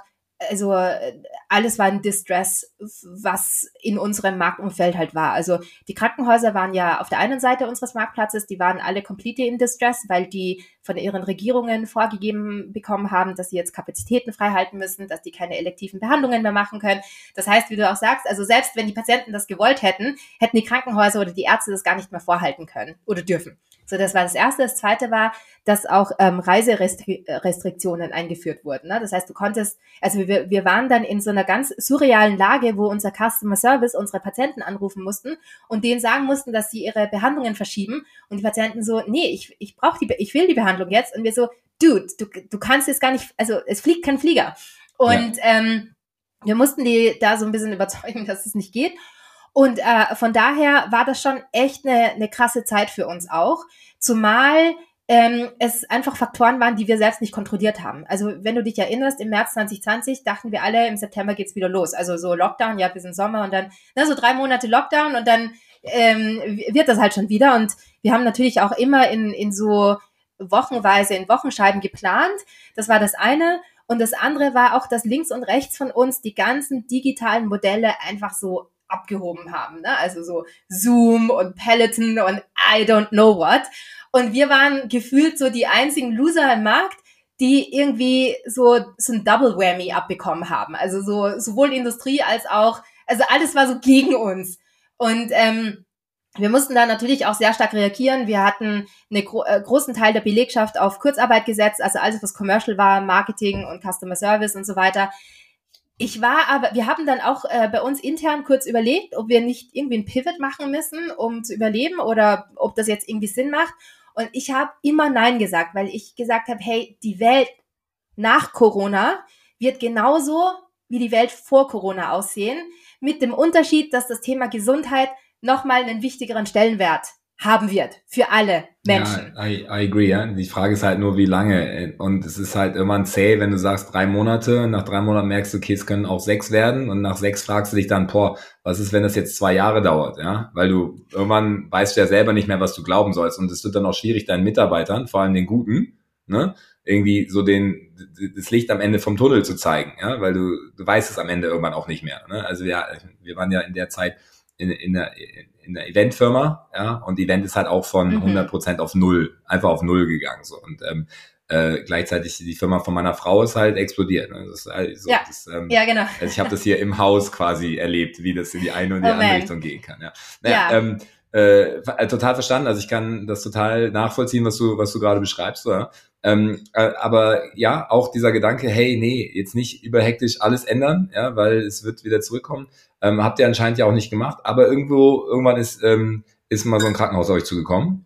also alles war in Distress, was in unserem Marktumfeld halt war. Also die Krankenhäuser waren ja auf der einen Seite unseres Marktplatzes, die waren alle completely in Distress, weil die von ihren Regierungen vorgegeben bekommen haben, dass sie jetzt Kapazitäten freihalten müssen, dass die keine elektiven Behandlungen mehr machen können. Das heißt, wie du auch sagst, also selbst wenn die Patienten das gewollt hätten, hätten die Krankenhäuser oder die Ärzte das gar nicht mehr vorhalten können oder dürfen. So, das war das Erste. Das Zweite war, dass auch ähm, Reiserestriktionen eingeführt wurden. Ne? Das heißt, du konntest, also wir, wir waren dann in so einer ganz surrealen Lage, wo unser Customer Service unsere Patienten anrufen mussten und denen sagen mussten, dass sie ihre Behandlungen verschieben. Und die Patienten so, nee, ich, ich brauche die, ich will die Behandlung jetzt. Und wir so, Dude, du, du kannst es gar nicht, also es fliegt kein Flieger. Und ja. ähm, wir mussten die da so ein bisschen überzeugen, dass es nicht geht. Und äh, von daher war das schon echt eine, eine krasse Zeit für uns auch. Zumal ähm, es einfach Faktoren waren, die wir selbst nicht kontrolliert haben. Also wenn du dich erinnerst, im März 2020 dachten wir alle, im September geht's wieder los. Also so Lockdown, ja, bis im Sommer und dann ne, so drei Monate Lockdown und dann ähm, wird das halt schon wieder. Und wir haben natürlich auch immer in, in so wochenweise, in Wochenscheiben geplant. Das war das eine. Und das andere war auch, dass links und rechts von uns die ganzen digitalen Modelle einfach so abgehoben haben. Ne? Also so Zoom und Peloton und I don't know what. Und wir waren gefühlt so die einzigen Loser im Markt, die irgendwie so, so ein Double Whammy abbekommen haben. Also so sowohl Industrie als auch, also alles war so gegen uns. Und ähm, wir mussten da natürlich auch sehr stark reagieren. Wir hatten einen gro äh, großen Teil der Belegschaft auf Kurzarbeit gesetzt, also alles, was Commercial war, Marketing und Customer Service und so weiter. Ich war aber, wir haben dann auch äh, bei uns intern kurz überlegt, ob wir nicht irgendwie ein Pivot machen müssen, um zu überleben oder ob das jetzt irgendwie Sinn macht. Und ich habe immer Nein gesagt, weil ich gesagt habe, hey, die Welt nach Corona wird genauso wie die Welt vor Corona aussehen, mit dem Unterschied, dass das Thema Gesundheit nochmal einen wichtigeren Stellenwert haben wird für alle Menschen. Ja, I, I agree. Ja. Die Frage ist halt nur, wie lange. Und es ist halt irgendwann zäh, wenn du sagst drei Monate. Nach drei Monaten merkst du, okay, es können auch sechs werden. Und nach sechs fragst du dich dann, boah, was ist, wenn das jetzt zwei Jahre dauert? Ja, weil du irgendwann weißt du ja selber nicht mehr, was du glauben sollst. Und es wird dann auch schwierig, deinen Mitarbeitern, vor allem den Guten, ne, irgendwie so den das Licht am Ende vom Tunnel zu zeigen, ja, weil du du weißt es am Ende irgendwann auch nicht mehr. Ne? Also wir wir waren ja in der Zeit in, in der in der Eventfirma, ja, und Event ist halt auch von mhm. 100% auf Null, einfach auf Null gegangen, so. Und ähm, äh, gleichzeitig die Firma von meiner Frau ist halt explodiert. Ne? Das ist halt so, ja. Das, ähm, ja, genau. Also ich habe das hier im Haus quasi erlebt, wie das in die eine und die oh, andere man. Richtung gehen kann. Ja, naja, ja. Ähm, äh, total verstanden. Also ich kann das total nachvollziehen, was du, was du gerade beschreibst. Oder? Ähm, äh, aber ja, auch dieser Gedanke, hey, nee, jetzt nicht überhektisch alles ändern, ja, weil es wird wieder zurückkommen. Ähm, habt ihr anscheinend ja auch nicht gemacht, aber irgendwo, irgendwann ist, ähm, ist mal so ein Krankenhaus euch zugekommen.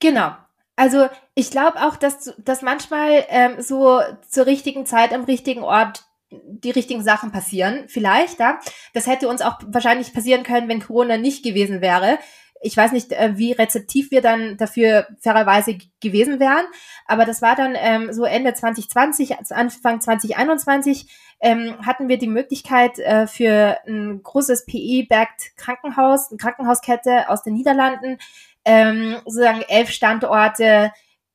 Genau. Also ich glaube auch, dass, dass manchmal ähm, so zur richtigen Zeit am richtigen Ort die richtigen Sachen passieren. Vielleicht, ja. Das hätte uns auch wahrscheinlich passieren können, wenn Corona nicht gewesen wäre ich weiß nicht, äh, wie rezeptiv wir dann dafür fairerweise gewesen wären, aber das war dann ähm, so Ende 2020, Anfang 2021 ähm, hatten wir die Möglichkeit äh, für ein großes PE-backed Krankenhaus, eine Krankenhauskette aus den Niederlanden, ähm, sozusagen elf Standorte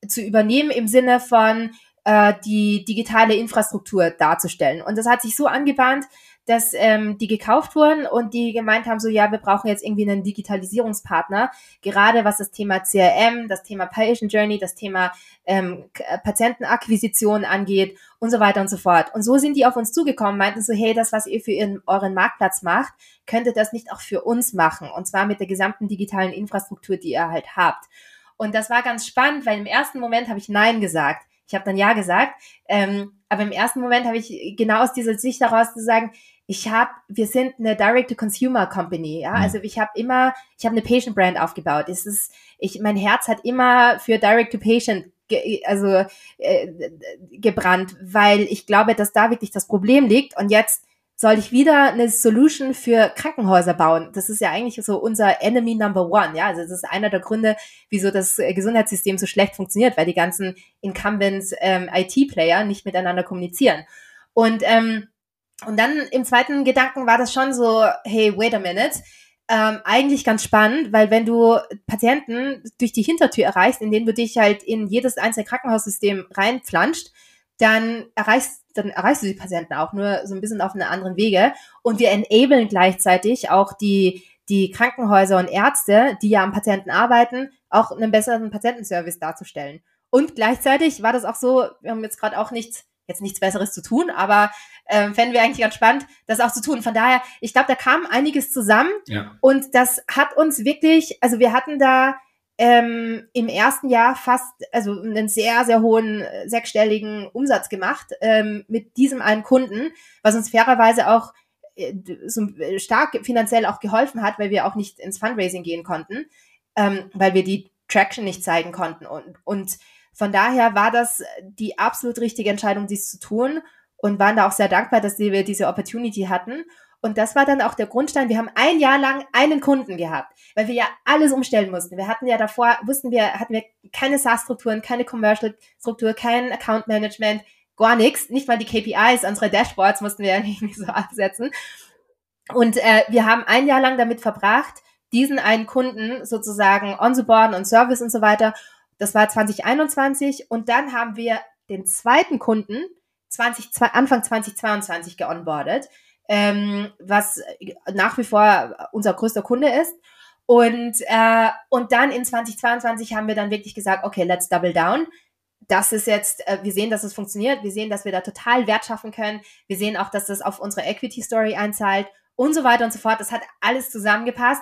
zu übernehmen im Sinne von äh, die digitale Infrastruktur darzustellen. Und das hat sich so angebahnt, dass ähm, die gekauft wurden und die gemeint haben, so ja, wir brauchen jetzt irgendwie einen Digitalisierungspartner, gerade was das Thema CRM, das Thema Patient Journey, das Thema ähm, äh, Patientenakquisition angeht und so weiter und so fort. Und so sind die auf uns zugekommen, meinten so, hey, das, was ihr für ihren, euren Marktplatz macht, könntet das nicht auch für uns machen. Und zwar mit der gesamten digitalen Infrastruktur, die ihr halt habt. Und das war ganz spannend, weil im ersten Moment habe ich Nein gesagt. Ich habe dann Ja gesagt. Ähm, aber im ersten Moment habe ich genau aus dieser Sicht heraus zu sagen, ich habe, wir sind eine Direct-to-Consumer-Company, ja, mhm. also ich habe immer, ich habe eine Patient-Brand aufgebaut. Es ist, ich, mein Herz hat immer für Direct-to-Patient ge, also äh, gebrannt, weil ich glaube, dass da wirklich das Problem liegt und jetzt soll ich wieder eine Solution für Krankenhäuser bauen. Das ist ja eigentlich so unser Enemy Number One. Ja, also das ist einer der Gründe, wieso das äh, Gesundheitssystem so schlecht funktioniert, weil die ganzen Incumbents ähm, IT-Player nicht miteinander kommunizieren. Und ähm, und dann im zweiten Gedanken war das schon so, hey, wait a minute. Ähm, eigentlich ganz spannend, weil wenn du Patienten durch die Hintertür erreichst, indem du dich halt in jedes einzelne Krankenhaussystem reinpflanscht, dann erreichst, dann erreichst du die Patienten auch nur so ein bisschen auf einen anderen Wege. Und wir enablen gleichzeitig auch die, die Krankenhäuser und Ärzte, die ja am Patienten arbeiten, auch einen besseren Patientenservice darzustellen. Und gleichzeitig war das auch so, wir haben jetzt gerade auch nichts, jetzt nichts Besseres zu tun, aber ähm, fänden wir eigentlich ganz spannend, das auch zu tun. Von daher, ich glaube, da kam einiges zusammen Ja. und das hat uns wirklich, also wir hatten da ähm, im ersten Jahr fast, also einen sehr, sehr hohen äh, sechsstelligen Umsatz gemacht ähm, mit diesem einen Kunden, was uns fairerweise auch äh, so äh, stark finanziell auch geholfen hat, weil wir auch nicht ins Fundraising gehen konnten, ähm, weil wir die Traction nicht zeigen konnten. Und, und von daher war das die absolut richtige Entscheidung, dies zu tun und waren da auch sehr dankbar, dass wir diese Opportunity hatten. Und das war dann auch der Grundstein. Wir haben ein Jahr lang einen Kunden gehabt, weil wir ja alles umstellen mussten. Wir hatten ja davor, wussten wir, hatten wir keine SaaS-Strukturen, keine Commercial-Struktur, kein Account-Management, gar nichts. Nicht mal die KPIs, unsere Dashboards mussten wir ja nicht so absetzen. Und äh, wir haben ein Jahr lang damit verbracht, diesen einen Kunden sozusagen on the board und Service und so weiter. Das war 2021 und dann haben wir den zweiten Kunden 20, Anfang 2022 geonboardet, ähm, was nach wie vor unser größter Kunde ist. Und, äh, und dann in 2022 haben wir dann wirklich gesagt, okay, let's double down. Das ist jetzt, äh, wir sehen, dass es funktioniert, wir sehen, dass wir da total Wert schaffen können, wir sehen auch, dass das auf unsere Equity Story einzahlt und so weiter und so fort. Das hat alles zusammengepasst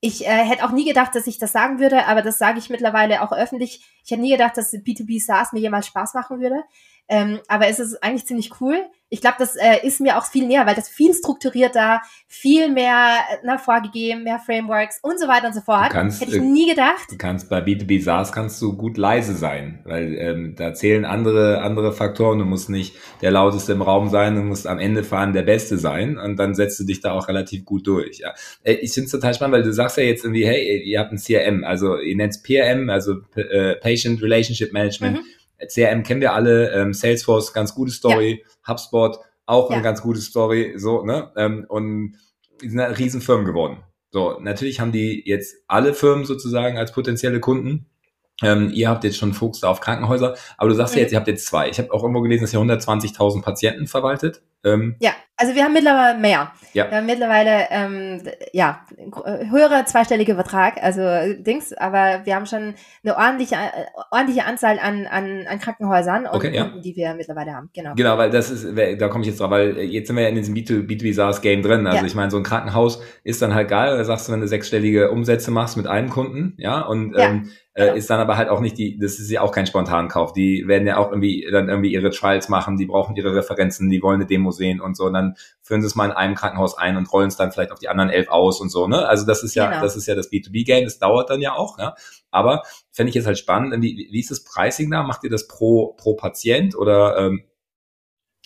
ich äh, hätte auch nie gedacht, dass ich das sagen würde, aber das sage ich mittlerweile auch öffentlich. Ich hätte nie gedacht, dass B2B SaaS mir jemals Spaß machen würde. Ähm, aber es ist eigentlich ziemlich cool. Ich glaube, das äh, ist mir auch viel näher, weil das viel strukturierter, viel mehr na, vorgegeben, mehr Frameworks und so weiter und so fort. Kannst, Hätte ich nie gedacht. Du kannst bei B2B SaaS kannst du gut leise sein, weil ähm, da zählen andere andere Faktoren. Du musst nicht der lauteste im Raum sein, du musst am Ende fahren der Beste sein und dann setzt du dich da auch relativ gut durch. Ja. Äh, ich finde es total spannend, weil du sagst ja jetzt irgendwie, hey, ihr habt ein CRM, also ihr nennt es PRM, also äh, Patient Relationship Management. Mhm CRM kennen wir alle, ähm, Salesforce, ganz gute Story, ja. HubSpot, auch ja. eine ganz gute Story, so, ne? Ähm, und die sind eine Riesenfirmen geworden. So, natürlich haben die jetzt alle Firmen sozusagen als potenzielle Kunden. Ähm, ihr habt jetzt schon Fokus auf Krankenhäuser, aber du sagst mhm. ja jetzt, ihr habt jetzt zwei. Ich habe auch irgendwo gelesen, dass ihr 120.000 Patienten verwaltet. Ähm, ja, also wir haben mittlerweile mehr. Ja. Wir haben mittlerweile ähm, ja höhere zweistellige Betrag, also Dings, aber wir haben schon eine ordentliche äh, ordentliche Anzahl an an, an Krankenhäusern und okay, ja. die wir mittlerweile haben. Genau. Genau, weil das ist, da komme ich jetzt drauf, weil jetzt sind wir ja in diesem B2B SaaS Game drin. Also ja. ich meine, so ein Krankenhaus ist dann halt geil. Da sagst du, wenn du sechsstellige Umsätze machst mit einem Kunden, ja, und ja. Ähm, äh, genau. ist dann aber halt auch nicht die, das ist ja auch kein Spontankauf. Die werden ja auch irgendwie dann irgendwie ihre Trials machen, die brauchen ihre Referenzen, die wollen eine Demo sehen und so. Und dann führen sie es mal in einem Krankenhaus ein und rollen es dann vielleicht auf die anderen elf aus und so. Ne? Also das ist ja, genau. das ist ja das B2B-Game, das dauert dann ja auch. Ja? Aber fände ich jetzt halt spannend, wie, wie ist das Pricing da? Macht ihr das pro, pro Patient oder ähm,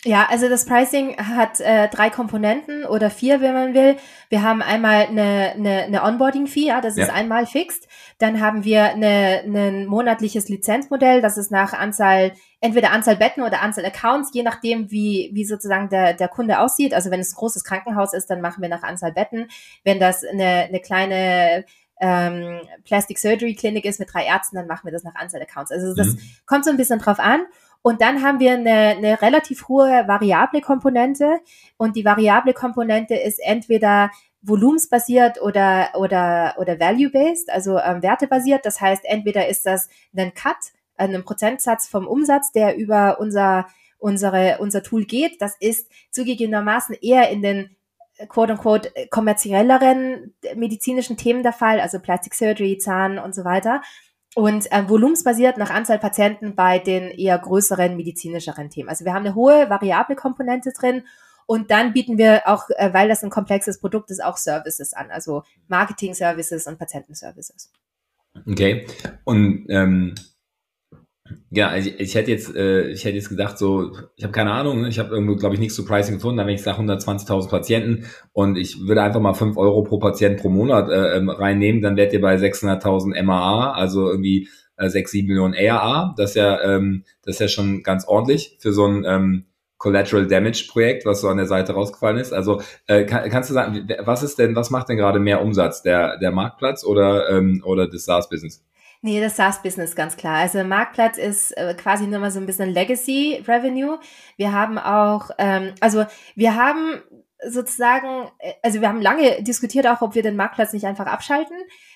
ja, also das Pricing hat äh, drei Komponenten oder vier, wenn man will. Wir haben einmal eine, eine, eine Onboarding-Fee, ja, das ja. ist einmal fixt. Dann haben wir eine, ein monatliches Lizenzmodell, das ist nach Anzahl, entweder Anzahl Betten oder Anzahl Accounts, je nachdem, wie, wie sozusagen der, der Kunde aussieht. Also wenn es ein großes Krankenhaus ist, dann machen wir nach Anzahl Betten. Wenn das eine, eine kleine ähm, Plastic Surgery Klinik ist mit drei Ärzten, dann machen wir das nach Anzahl Accounts. Also das mhm. kommt so ein bisschen drauf an. Und dann haben wir eine, eine relativ hohe variable Komponente. Und die variable Komponente ist entweder volumensbasiert oder, oder, oder value-based, also ähm, wertebasiert. Das heißt, entweder ist das ein Cut, ein Prozentsatz vom Umsatz, der über unser, unsere, unser Tool geht. Das ist zugegebenermaßen eher in den quote-unquote kommerzielleren medizinischen Themen der Fall, also Plastic Surgery, Zahn und so weiter und äh, volumensbasiert nach Anzahl Patienten bei den eher größeren medizinischeren Themen. Also wir haben eine hohe variable Komponente drin und dann bieten wir auch, äh, weil das ein komplexes Produkt ist, auch Services an, also Marketing-Services und Patientenservices. Okay. Und ähm, ja, ich, ich hätte jetzt, äh, ich hätte jetzt gedacht, so, ich habe keine Ahnung, ne? ich habe irgendwo, glaube ich, nichts zu Pricing gefunden, aber wenn ich sage 120.000 Patienten und ich würde einfach mal 5 Euro pro Patient pro Monat äh, ähm, reinnehmen, dann wärt ihr bei 600.000 MAA, also irgendwie äh, 6, 7 Millionen ARA. Das ist ja, ähm, das ist ja schon ganz ordentlich für so ein ähm, Collateral Damage Projekt, was so an der Seite rausgefallen ist. Also äh, kann, kannst du sagen, was ist denn, was macht denn gerade mehr Umsatz, der der Marktplatz oder ähm, oder das SaaS Business? Nee, das SaaS-Business ganz klar. Also Marktplatz ist äh, quasi nur mal so ein bisschen Legacy Revenue. Wir haben auch, ähm, also wir haben sozusagen, äh, also wir haben lange diskutiert auch, ob wir den Marktplatz nicht einfach abschalten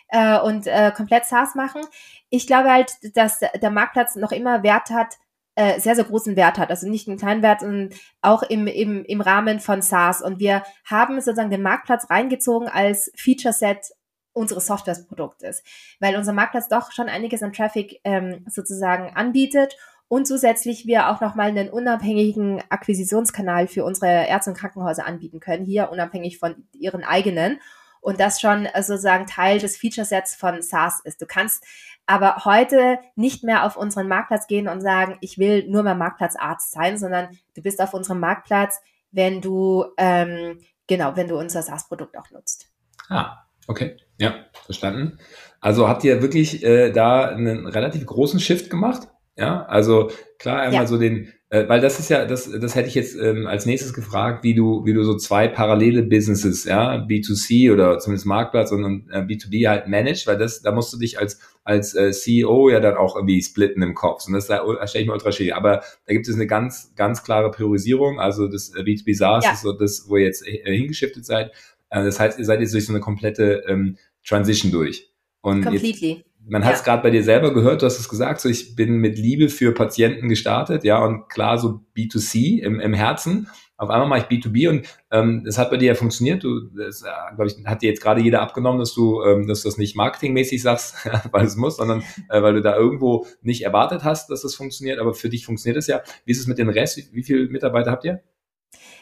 äh, und äh, komplett SaaS machen. Ich glaube halt, dass der Marktplatz noch immer Wert hat, äh, sehr, sehr großen Wert hat. Also nicht einen kleinen Wert, sondern auch im, im, im Rahmen von SaaS. Und wir haben sozusagen den Marktplatz reingezogen als Feature-Set unseres Softwareproduktes, weil unser Marktplatz doch schon einiges an Traffic ähm, sozusagen anbietet und zusätzlich wir auch nochmal einen unabhängigen Akquisitionskanal für unsere Ärzte und Krankenhäuser anbieten können, hier unabhängig von ihren eigenen und das schon äh, sozusagen Teil des Feature-Sets von SaaS ist. Du kannst aber heute nicht mehr auf unseren Marktplatz gehen und sagen, ich will nur mal Marktplatzarzt sein, sondern du bist auf unserem Marktplatz, wenn du ähm, genau, wenn du unser SaaS-Produkt auch nutzt. Ah, okay, ja, verstanden. Also habt ihr wirklich äh, da einen relativ großen Shift gemacht? Ja, also klar einmal ja. so den, äh, weil das ist ja, das, das hätte ich jetzt ähm, als nächstes gefragt, wie du, wie du so zwei parallele Businesses, ja, B2C oder zumindest Marktplatz und, und äh, B2B halt managst, weil das, da musst du dich als, als äh, CEO ja dann auch irgendwie splitten im Kopf. Und das, da stelle ich mir ultra schwierig. Aber da gibt es eine ganz, ganz klare Priorisierung. Also das äh, B2B SaaS ja. ist so das, wo ihr jetzt äh, hingeschiftet seid. Äh, das heißt, ihr seid jetzt durch so eine komplette ähm, Transition durch. Und Completely. Jetzt, man hat es gerade bei dir selber gehört, du hast es gesagt, so ich bin mit Liebe für Patienten gestartet, ja, und klar so B2C im, im Herzen. Auf einmal mache ich B2B und ähm, das hat bei dir ja funktioniert. Du, das, äh, glaube ich, hat dir jetzt gerade jeder abgenommen, dass du, ähm, dass du das nicht marketingmäßig sagst, weil es muss, sondern äh, weil du da irgendwo nicht erwartet hast, dass das funktioniert. Aber für dich funktioniert es ja. Wie ist es mit den Rest? Wie, wie viele Mitarbeiter habt ihr?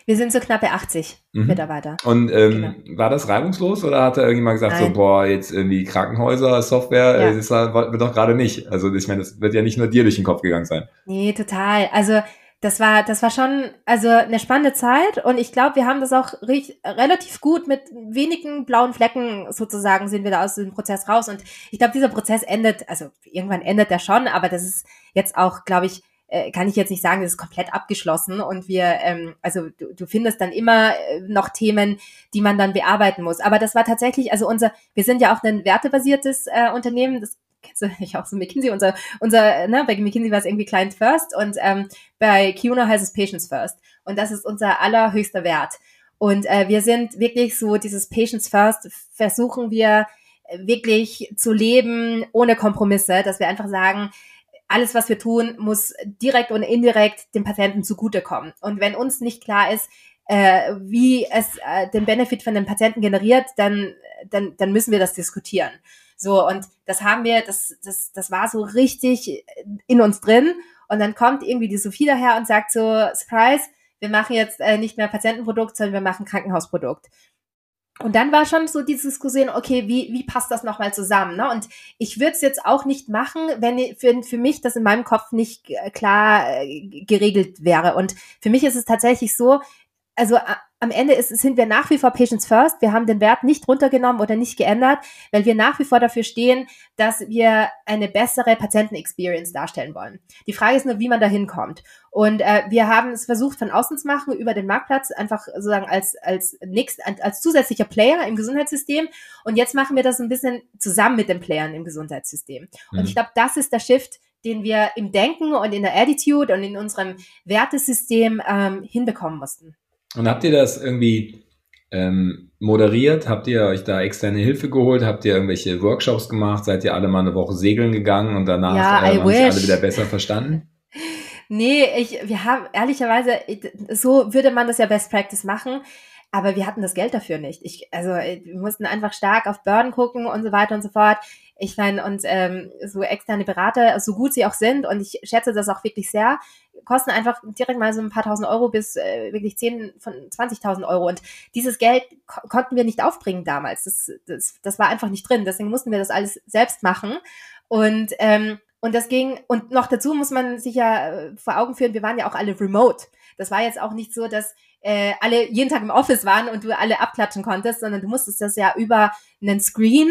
Wir sind so knappe 80 mhm. Mitarbeiter. Und ähm, genau. war das reibungslos oder hat da irgendjemand gesagt, Nein. so, boah, jetzt irgendwie Krankenhäuser, Software, ja. das wollten wir doch gerade nicht. Also ich meine, das wird ja nicht nur dir durch den Kopf gegangen sein. Nee, total. Also das war, das war schon also eine spannende Zeit und ich glaube, wir haben das auch recht, relativ gut mit wenigen blauen Flecken sozusagen sind wir da aus dem Prozess raus und ich glaube, dieser Prozess endet, also irgendwann endet der schon, aber das ist jetzt auch, glaube ich, äh, kann ich jetzt nicht sagen, das ist komplett abgeschlossen und wir, ähm, also du, du findest dann immer äh, noch Themen, die man dann bearbeiten muss. Aber das war tatsächlich, also unser, wir sind ja auch ein wertebasiertes äh, Unternehmen, das kennst du ich auch so McKinsey, unser, unser, ne, bei McKinsey war es irgendwie Client First und ähm, bei Kiona heißt es Patients First. Und das ist unser allerhöchster Wert. Und äh, wir sind wirklich so dieses Patients First, versuchen wir wirklich zu leben ohne Kompromisse, dass wir einfach sagen, alles, was wir tun, muss direkt und indirekt dem Patienten zugutekommen. Und wenn uns nicht klar ist, äh, wie es äh, den Benefit von den Patienten generiert, dann, dann, dann müssen wir das diskutieren. So, und das haben wir, das, das, das war so richtig in uns drin. Und dann kommt irgendwie die Sophie daher und sagt so, Surprise, wir machen jetzt äh, nicht mehr Patientenprodukt, sondern wir machen Krankenhausprodukt. Und dann war schon so die Diskussion, okay, wie, wie passt das nochmal zusammen? Ne? Und ich würde es jetzt auch nicht machen, wenn für, für mich das in meinem Kopf nicht äh, klar äh, geregelt wäre. Und für mich ist es tatsächlich so, also am Ende ist, sind wir nach wie vor Patients First. Wir haben den Wert nicht runtergenommen oder nicht geändert, weil wir nach wie vor dafür stehen, dass wir eine bessere Patienten-Experience darstellen wollen. Die Frage ist nur, wie man da hinkommt. Und äh, wir haben es versucht, von außen zu machen, über den Marktplatz, einfach sozusagen als, als, nächst, als zusätzlicher Player im Gesundheitssystem. Und jetzt machen wir das ein bisschen zusammen mit den Playern im Gesundheitssystem. Mhm. Und ich glaube, das ist der Shift, den wir im Denken und in der Attitude und in unserem Wertesystem ähm, hinbekommen mussten. Und habt ihr das irgendwie ähm, moderiert? Habt ihr euch da externe Hilfe geholt? Habt ihr irgendwelche Workshops gemacht? Seid ihr alle mal eine Woche segeln gegangen und danach ja, äh, haben sich alle wieder besser verstanden? Nee, ich, wir haben ehrlicherweise, so würde man das ja Best Practice machen, aber wir hatten das Geld dafür nicht. Ich, also wir mussten einfach stark auf Burn gucken und so weiter und so fort. Ich meine, und ähm, so externe Berater, so gut sie auch sind, und ich schätze das auch wirklich sehr, kosten einfach direkt mal so ein paar tausend Euro bis äh, wirklich zehn von 20.000 Euro. Und dieses Geld ko konnten wir nicht aufbringen damals. Das, das, das war einfach nicht drin. Deswegen mussten wir das alles selbst machen. Und, ähm, und das ging, und noch dazu muss man sich ja äh, vor Augen führen, wir waren ja auch alle remote. Das war jetzt auch nicht so, dass äh, alle jeden Tag im Office waren und du alle abklatschen konntest, sondern du musstest das ja über einen Screen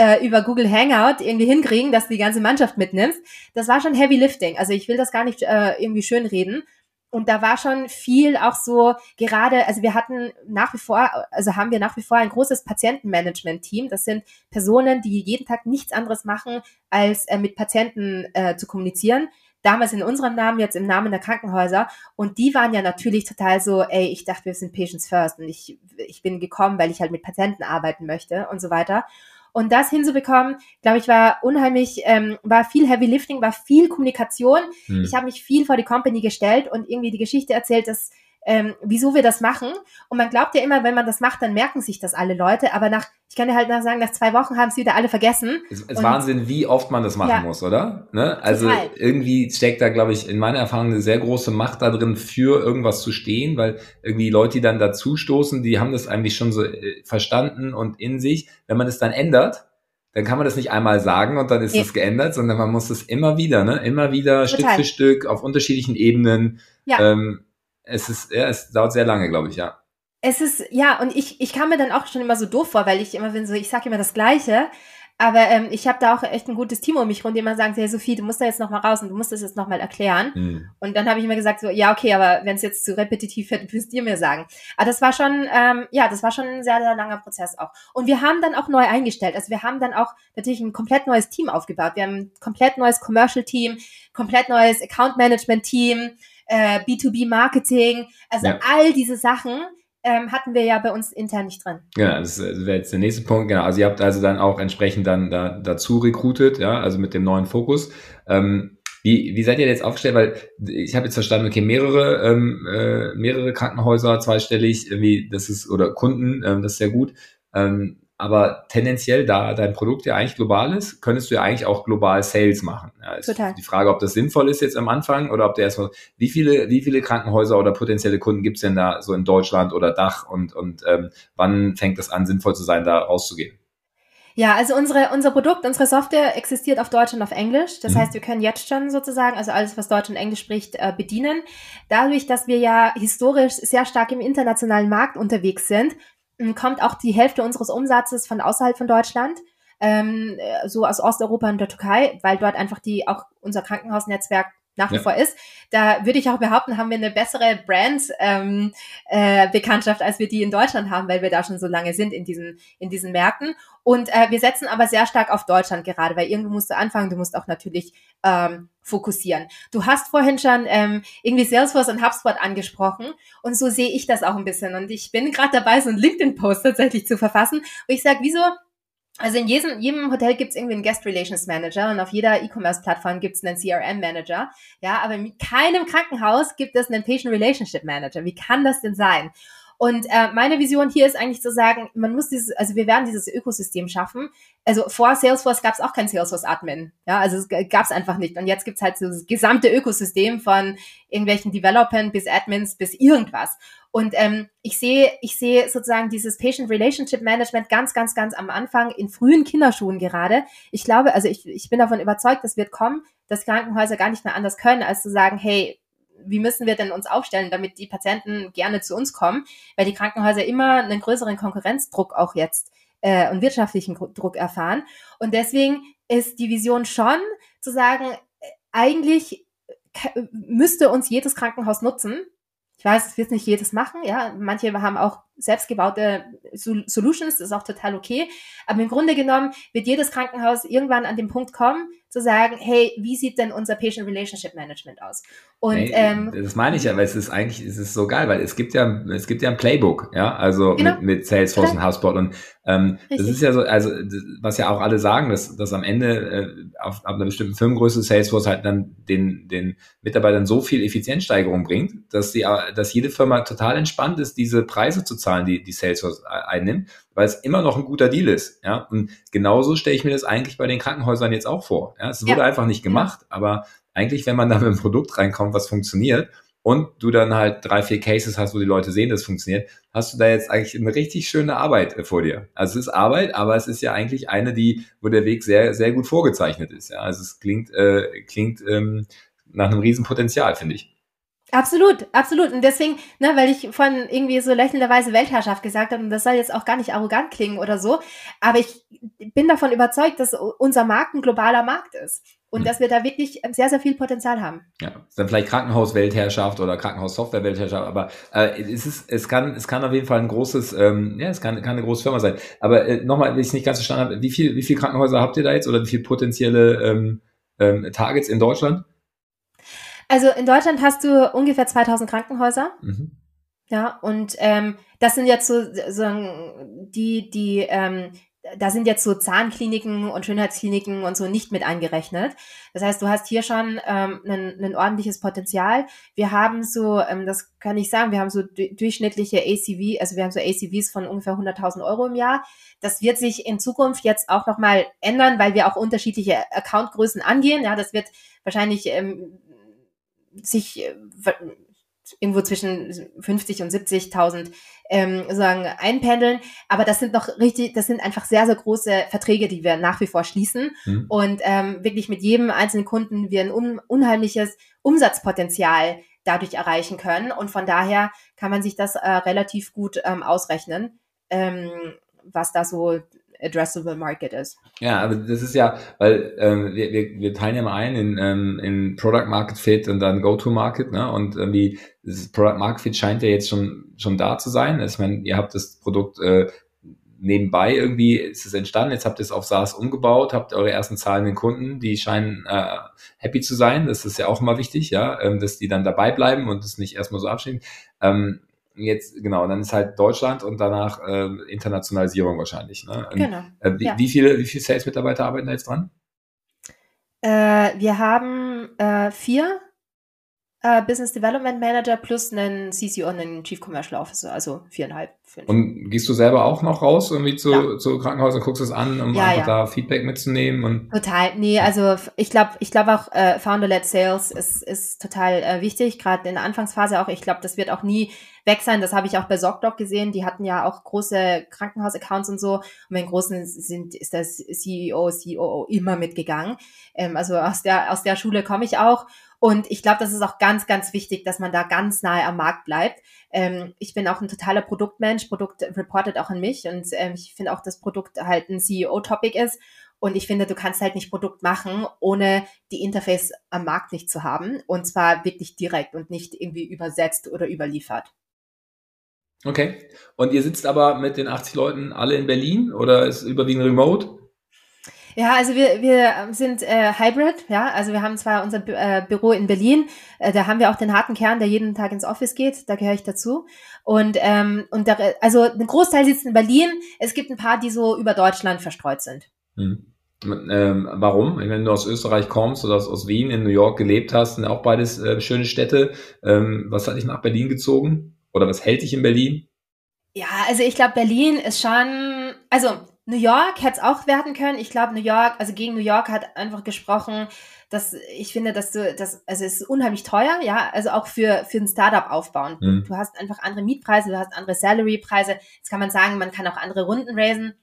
äh, über Google Hangout irgendwie hinkriegen, dass du die ganze Mannschaft mitnimmst. Das war schon Heavy Lifting. Also ich will das gar nicht äh, irgendwie schön reden. und da war schon viel auch so gerade, also wir hatten nach wie vor, also haben wir nach wie vor ein großes Patientenmanagement-Team. Das sind Personen, die jeden Tag nichts anderes machen, als äh, mit Patienten äh, zu kommunizieren. Damals in unserem Namen, jetzt im Namen der Krankenhäuser. Und die waren ja natürlich total so, ey, ich dachte, wir sind Patients First und ich, ich bin gekommen, weil ich halt mit Patienten arbeiten möchte und so weiter. Und das hinzubekommen, glaube ich, war unheimlich, ähm, war viel Heavy Lifting, war viel Kommunikation. Hm. Ich habe mich viel vor die Company gestellt und irgendwie die Geschichte erzählt, dass ähm, wieso wir das machen. Und man glaubt ja immer, wenn man das macht, dann merken sich das alle Leute. Aber nach, ich kann dir halt nach sagen, nach zwei Wochen haben es wieder alle vergessen. Es ist Wahnsinn, wie oft man das machen ja, muss, oder? Ne? Also total. irgendwie steckt da, glaube ich, in meiner Erfahrung eine sehr große Macht da drin, für irgendwas zu stehen, weil irgendwie Leute, die dann dazustoßen, die haben das eigentlich schon so äh, verstanden und in sich. Wenn man das dann ändert, dann kann man das nicht einmal sagen und dann ist es ja. geändert, sondern man muss es immer wieder, ne? Immer wieder Total. Stück für Stück auf unterschiedlichen Ebenen. Ja. Ähm, es ist, ja, es dauert sehr lange, glaube ich, ja. Es ist, ja, und ich, ich kam mir dann auch schon immer so doof vor, weil ich immer bin so, ich sage immer das Gleiche. Aber ähm, ich habe da auch echt ein gutes Team um mich rum, die immer sagen, hey Sophie, du musst da jetzt noch mal raus und du musst das jetzt noch mal erklären. Mhm. Und dann habe ich immer gesagt, so, ja, okay, aber wenn es jetzt zu repetitiv wird, müsst ihr mir sagen. Aber das war schon, ähm, ja, das war schon ein sehr, sehr langer Prozess auch. Und wir haben dann auch neu eingestellt. Also wir haben dann auch natürlich ein komplett neues Team aufgebaut. Wir haben ein komplett neues Commercial-Team, komplett neues Account-Management-Team, äh, B2B-Marketing, also ja. all diese Sachen ähm, hatten wir ja bei uns intern nicht drin. Ja, das wäre jetzt der nächste Punkt. Genau, also ihr habt also dann auch entsprechend dann da, dazu rekrutiert, ja, also mit dem neuen Fokus. Ähm, wie, wie seid ihr jetzt aufgestellt? Weil ich habe jetzt verstanden, okay, mehrere, ähm, äh, mehrere Krankenhäuser, zweistellig, irgendwie, das ist, oder Kunden, ähm, das ist sehr gut. Ähm, aber tendenziell, da dein Produkt ja eigentlich global ist, könntest du ja eigentlich auch global Sales machen. Ja, ist Total. Die Frage, ob das sinnvoll ist jetzt am Anfang oder ob der erstmal, wie viele, wie viele Krankenhäuser oder potenzielle Kunden gibt's denn da so in Deutschland oder Dach und, und ähm, wann fängt das an, sinnvoll zu sein, da rauszugehen? Ja, also unsere, unser Produkt, unsere Software existiert auf Deutsch und auf Englisch. Das mhm. heißt, wir können jetzt schon sozusagen, also alles, was Deutsch und Englisch spricht, äh, bedienen. Dadurch, dass wir ja historisch sehr stark im internationalen Markt unterwegs sind, kommt auch die Hälfte unseres Umsatzes von außerhalb von Deutschland, ähm, so aus Osteuropa und der Türkei, weil dort einfach die auch unser Krankenhausnetzwerk nach wie ja. vor ist. Da würde ich auch behaupten, haben wir eine bessere Brand ähm, äh, als wir die in Deutschland haben, weil wir da schon so lange sind in diesen in diesen Märkten. Und äh, wir setzen aber sehr stark auf Deutschland gerade, weil irgendwo musst du anfangen. Du musst auch natürlich ähm, fokussieren. Du hast vorhin schon ähm, irgendwie Salesforce und HubSpot angesprochen und so sehe ich das auch ein bisschen. Und ich bin gerade dabei, so einen LinkedIn-Post tatsächlich zu verfassen, wo ich sage, wieso also in jedem, jedem Hotel gibt es irgendwie einen Guest Relations Manager und auf jeder E-Commerce-Plattform gibt es einen CRM-Manager. Ja, aber in keinem Krankenhaus gibt es einen Patient Relationship Manager. Wie kann das denn sein? Und äh, meine Vision hier ist eigentlich zu sagen, man muss dieses, also wir werden dieses Ökosystem schaffen. Also vor Salesforce gab es auch kein Salesforce-Admin. Ja, also es gab es einfach nicht. Und jetzt gibt's halt so das gesamte Ökosystem von irgendwelchen Developern bis Admins bis irgendwas. Und ähm, ich sehe, ich sehe sozusagen dieses Patient Relationship Management ganz, ganz, ganz am Anfang in frühen Kinderschuhen gerade. Ich glaube, also ich, ich bin davon überzeugt, das wird kommen, dass Krankenhäuser gar nicht mehr anders können, als zu sagen, hey, wie müssen wir denn uns aufstellen, damit die Patienten gerne zu uns kommen, weil die Krankenhäuser immer einen größeren Konkurrenzdruck auch jetzt äh, und wirtschaftlichen Druck erfahren. Und deswegen ist die Vision schon zu sagen, äh, eigentlich müsste uns jedes Krankenhaus nutzen. Ich weiß, es wird nicht jedes machen, ja. Manche haben auch selbstgebaute Solutions, das ist auch total okay. Aber im Grunde genommen wird jedes Krankenhaus irgendwann an den Punkt kommen, zu sagen, hey, wie sieht denn unser Patient Relationship Management aus? Und nee, ähm, das meine ich ja, weil es ist eigentlich, es ist so geil, weil es gibt ja, es gibt ja ein Playbook, ja, also genau. mit, mit Salesforce genau. und HubSpot und ähm, das ist ja so, also was ja auch alle sagen, dass, dass am Ende äh, auf, auf einer bestimmten Firmengröße Salesforce halt dann den, den Mitarbeitern so viel Effizienzsteigerung bringt, dass die, dass jede Firma total entspannt ist, diese Preise zu zahlen, die, die Salesforce einnimmt weil es immer noch ein guter Deal ist. Ja? Und genauso stelle ich mir das eigentlich bei den Krankenhäusern jetzt auch vor. Ja? Es wurde ja. einfach nicht gemacht, aber eigentlich, wenn man da mit einem Produkt reinkommt, was funktioniert, und du dann halt drei, vier Cases hast, wo die Leute sehen, dass es funktioniert, hast du da jetzt eigentlich eine richtig schöne Arbeit äh, vor dir. Also es ist Arbeit, aber es ist ja eigentlich eine, die, wo der Weg sehr, sehr gut vorgezeichnet ist. Ja? Also es klingt, äh, klingt ähm, nach einem Riesenpotenzial, finde ich. Absolut, absolut. Und deswegen, ne, weil ich von irgendwie so lächelnderweise Weltherrschaft gesagt habe, und das soll jetzt auch gar nicht arrogant klingen oder so, aber ich bin davon überzeugt, dass unser Markt ein globaler Markt ist. Und mhm. dass wir da wirklich sehr, sehr viel Potenzial haben. Ja, ist dann vielleicht Krankenhausweltherrschaft oder Krankenhaussoftwareweltherrschaft, aber äh, es ist, es kann, es kann auf jeden Fall ein großes, ähm, ja, es kann, kann eine große Firma sein. Aber äh, nochmal, wenn ich es nicht ganz verstanden habe, wie viel, wie viele Krankenhäuser habt ihr da jetzt oder wie viele potenzielle ähm, ähm, Targets in Deutschland? Also in Deutschland hast du ungefähr 2000 Krankenhäuser. Mhm. Ja, und ähm, das sind jetzt so, so die, die ähm, da sind jetzt so Zahnkliniken und Schönheitskliniken und so nicht mit eingerechnet. Das heißt, du hast hier schon ähm, ein, ein ordentliches Potenzial. Wir haben so, ähm, das kann ich sagen, wir haben so durchschnittliche ACV, also wir haben so ACVs von ungefähr 100.000 Euro im Jahr. Das wird sich in Zukunft jetzt auch nochmal ändern, weil wir auch unterschiedliche Accountgrößen angehen. Ja, das wird wahrscheinlich ähm, sich äh, irgendwo zwischen 50 und 70.000 ähm, sagen einpendeln. Aber das sind noch richtig, das sind einfach sehr, sehr große Verträge, die wir nach wie vor schließen mhm. und ähm, wirklich mit jedem einzelnen Kunden wir ein un unheimliches Umsatzpotenzial dadurch erreichen können. Und von daher kann man sich das äh, relativ gut ähm, ausrechnen, ähm, was da so addressable market ist. Ja, aber das ist ja, weil ähm, wir, wir, wir teilen ja mal ein in, ähm, in Product Market Fit und dann Go-to-Market, ne? Und irgendwie das Product Market Fit scheint ja jetzt schon schon da zu sein. Ich meine, ihr habt das Produkt äh, nebenbei irgendwie ist es entstanden. Jetzt habt ihr es auf SaaS umgebaut, habt eure ersten zahlenden Kunden, die scheinen äh, happy zu sein. Das ist ja auch immer wichtig, ja, ähm, dass die dann dabei bleiben und es nicht erstmal so abschieben. Ähm, jetzt, genau, dann ist halt Deutschland und danach äh, Internationalisierung wahrscheinlich. Ne? Genau. Äh, wie, ja. wie, viele, wie viele Sales-Mitarbeiter arbeiten da jetzt dran? Äh, wir haben äh, vier äh, Business Development Manager plus einen CCO und einen Chief Commercial Officer, also viereinhalb, fünf. Und gehst du selber auch noch raus irgendwie zu, ja. zu Krankenhäusern, guckst es an, um ja, einfach ja. da Feedback mitzunehmen? Und total, nee, also ich glaube ich glaube auch äh, Founder-led Sales ist, ist total äh, wichtig, gerade in der Anfangsphase auch. Ich glaube, das wird auch nie weg sein. Das habe ich auch bei ZocDoc gesehen. Die hatten ja auch große Krankenhausaccounts und so. Und bei den großen sind, ist das CEO, COO immer mitgegangen. Ähm, also aus der, aus der Schule komme ich auch. Und ich glaube, das ist auch ganz, ganz wichtig, dass man da ganz nahe am Markt bleibt. Ähm, ich bin auch ein totaler Produktmensch. Produkt reportet auch an mich. Und ähm, ich finde auch, dass Produkt halt ein CEO-Topic ist. Und ich finde, du kannst halt nicht Produkt machen, ohne die Interface am Markt nicht zu haben. Und zwar wirklich direkt und nicht irgendwie übersetzt oder überliefert. Okay. Und ihr sitzt aber mit den 80 Leuten alle in Berlin oder ist überwiegend remote? Ja, also wir, wir sind äh, Hybrid, ja. Also wir haben zwar unser äh, Büro in Berlin, äh, da haben wir auch den harten Kern, der jeden Tag ins Office geht, da gehöre ich dazu. Und, ähm, und da, also ein Großteil sitzt in Berlin, es gibt ein paar, die so über Deutschland verstreut sind. Hm. Ähm, warum? Wenn du aus Österreich kommst oder aus, Wien in New York gelebt hast, sind auch beides äh, schöne Städte. Ähm, was hat dich nach Berlin gezogen? Oder was hält dich in Berlin? Ja, also ich glaube, Berlin ist schon, also New York hätte es auch werden können. Ich glaube, New York, also gegen New York hat einfach gesprochen, dass ich finde, dass du, das, also es ist unheimlich teuer, ja, also auch für, für ein Startup aufbauen. Mhm. Du hast einfach andere Mietpreise, du hast andere Salary-Preise. Jetzt kann man sagen, man kann auch andere Runden raisen.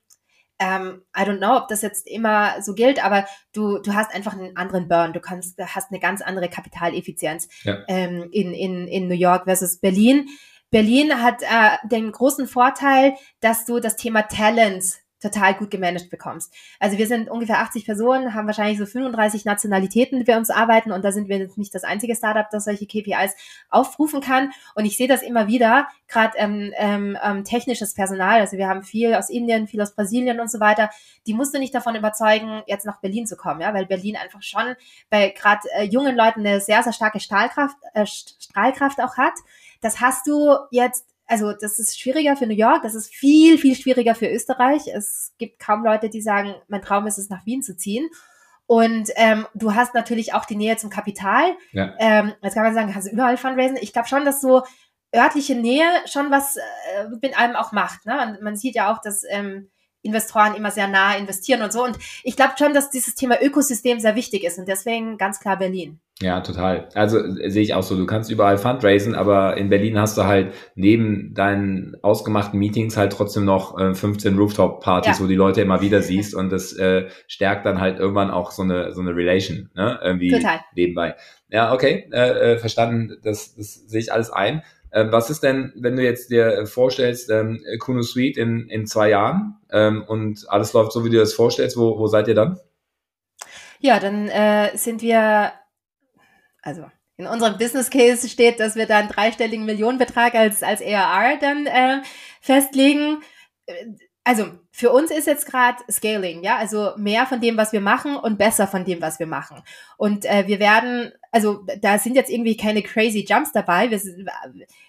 Ähm, I don't know, ob das jetzt immer so gilt, aber du, du hast einfach einen anderen Burn. Du kannst, hast eine ganz andere Kapitaleffizienz ja. ähm, in, in, in New York versus Berlin. Berlin hat äh, den großen Vorteil, dass du das Thema Talents total gut gemanagt bekommst. Also wir sind ungefähr 80 Personen, haben wahrscheinlich so 35 Nationalitäten, die wir uns arbeiten und da sind wir jetzt nicht das einzige Startup, das solche KPIs aufrufen kann. Und ich sehe das immer wieder, gerade ähm, ähm, ähm, technisches Personal, also wir haben viel aus Indien, viel aus Brasilien und so weiter, die musst du nicht davon überzeugen, jetzt nach Berlin zu kommen, ja, weil Berlin einfach schon bei gerade äh, jungen Leuten eine sehr, sehr starke Stahlkraft, äh, Strahlkraft auch hat. Das hast du jetzt also das ist schwieriger für New York, das ist viel, viel schwieriger für Österreich. Es gibt kaum Leute, die sagen, mein Traum ist es, nach Wien zu ziehen. Und ähm, du hast natürlich auch die Nähe zum Kapital. Ja. Ähm, jetzt kann man sagen, hast du überall Fundraising. Ich glaube schon, dass so örtliche Nähe schon was äh, mit allem auch macht. Ne? Man, man sieht ja auch, dass ähm, Investoren immer sehr nah investieren und so. Und ich glaube schon, dass dieses Thema Ökosystem sehr wichtig ist und deswegen ganz klar Berlin. Ja, total. Also äh, sehe ich auch so. Du kannst überall fundraisen, aber in Berlin hast du halt neben deinen ausgemachten Meetings halt trotzdem noch äh, 15 Rooftop-Partys, ja. wo die Leute immer wieder siehst und das äh, stärkt dann halt irgendwann auch so eine so eine Relation, ne? Irgendwie total. nebenbei. Ja, okay, äh, äh, verstanden. Das, das sehe ich alles ein. Ähm, was ist denn, wenn du jetzt dir vorstellst, ähm, Kuno Suite in, in zwei Jahren ähm, und alles läuft so, wie du das vorstellst, wo, wo seid ihr dann? Ja, dann äh, sind wir, also in unserem Business Case steht, dass wir da einen dreistelligen Millionenbetrag als, als ERR dann äh, festlegen. Also für uns ist jetzt gerade Scaling, ja, also mehr von dem, was wir machen und besser von dem, was wir machen. Und äh, wir werden, also da sind jetzt irgendwie keine crazy Jumps dabei. Wir,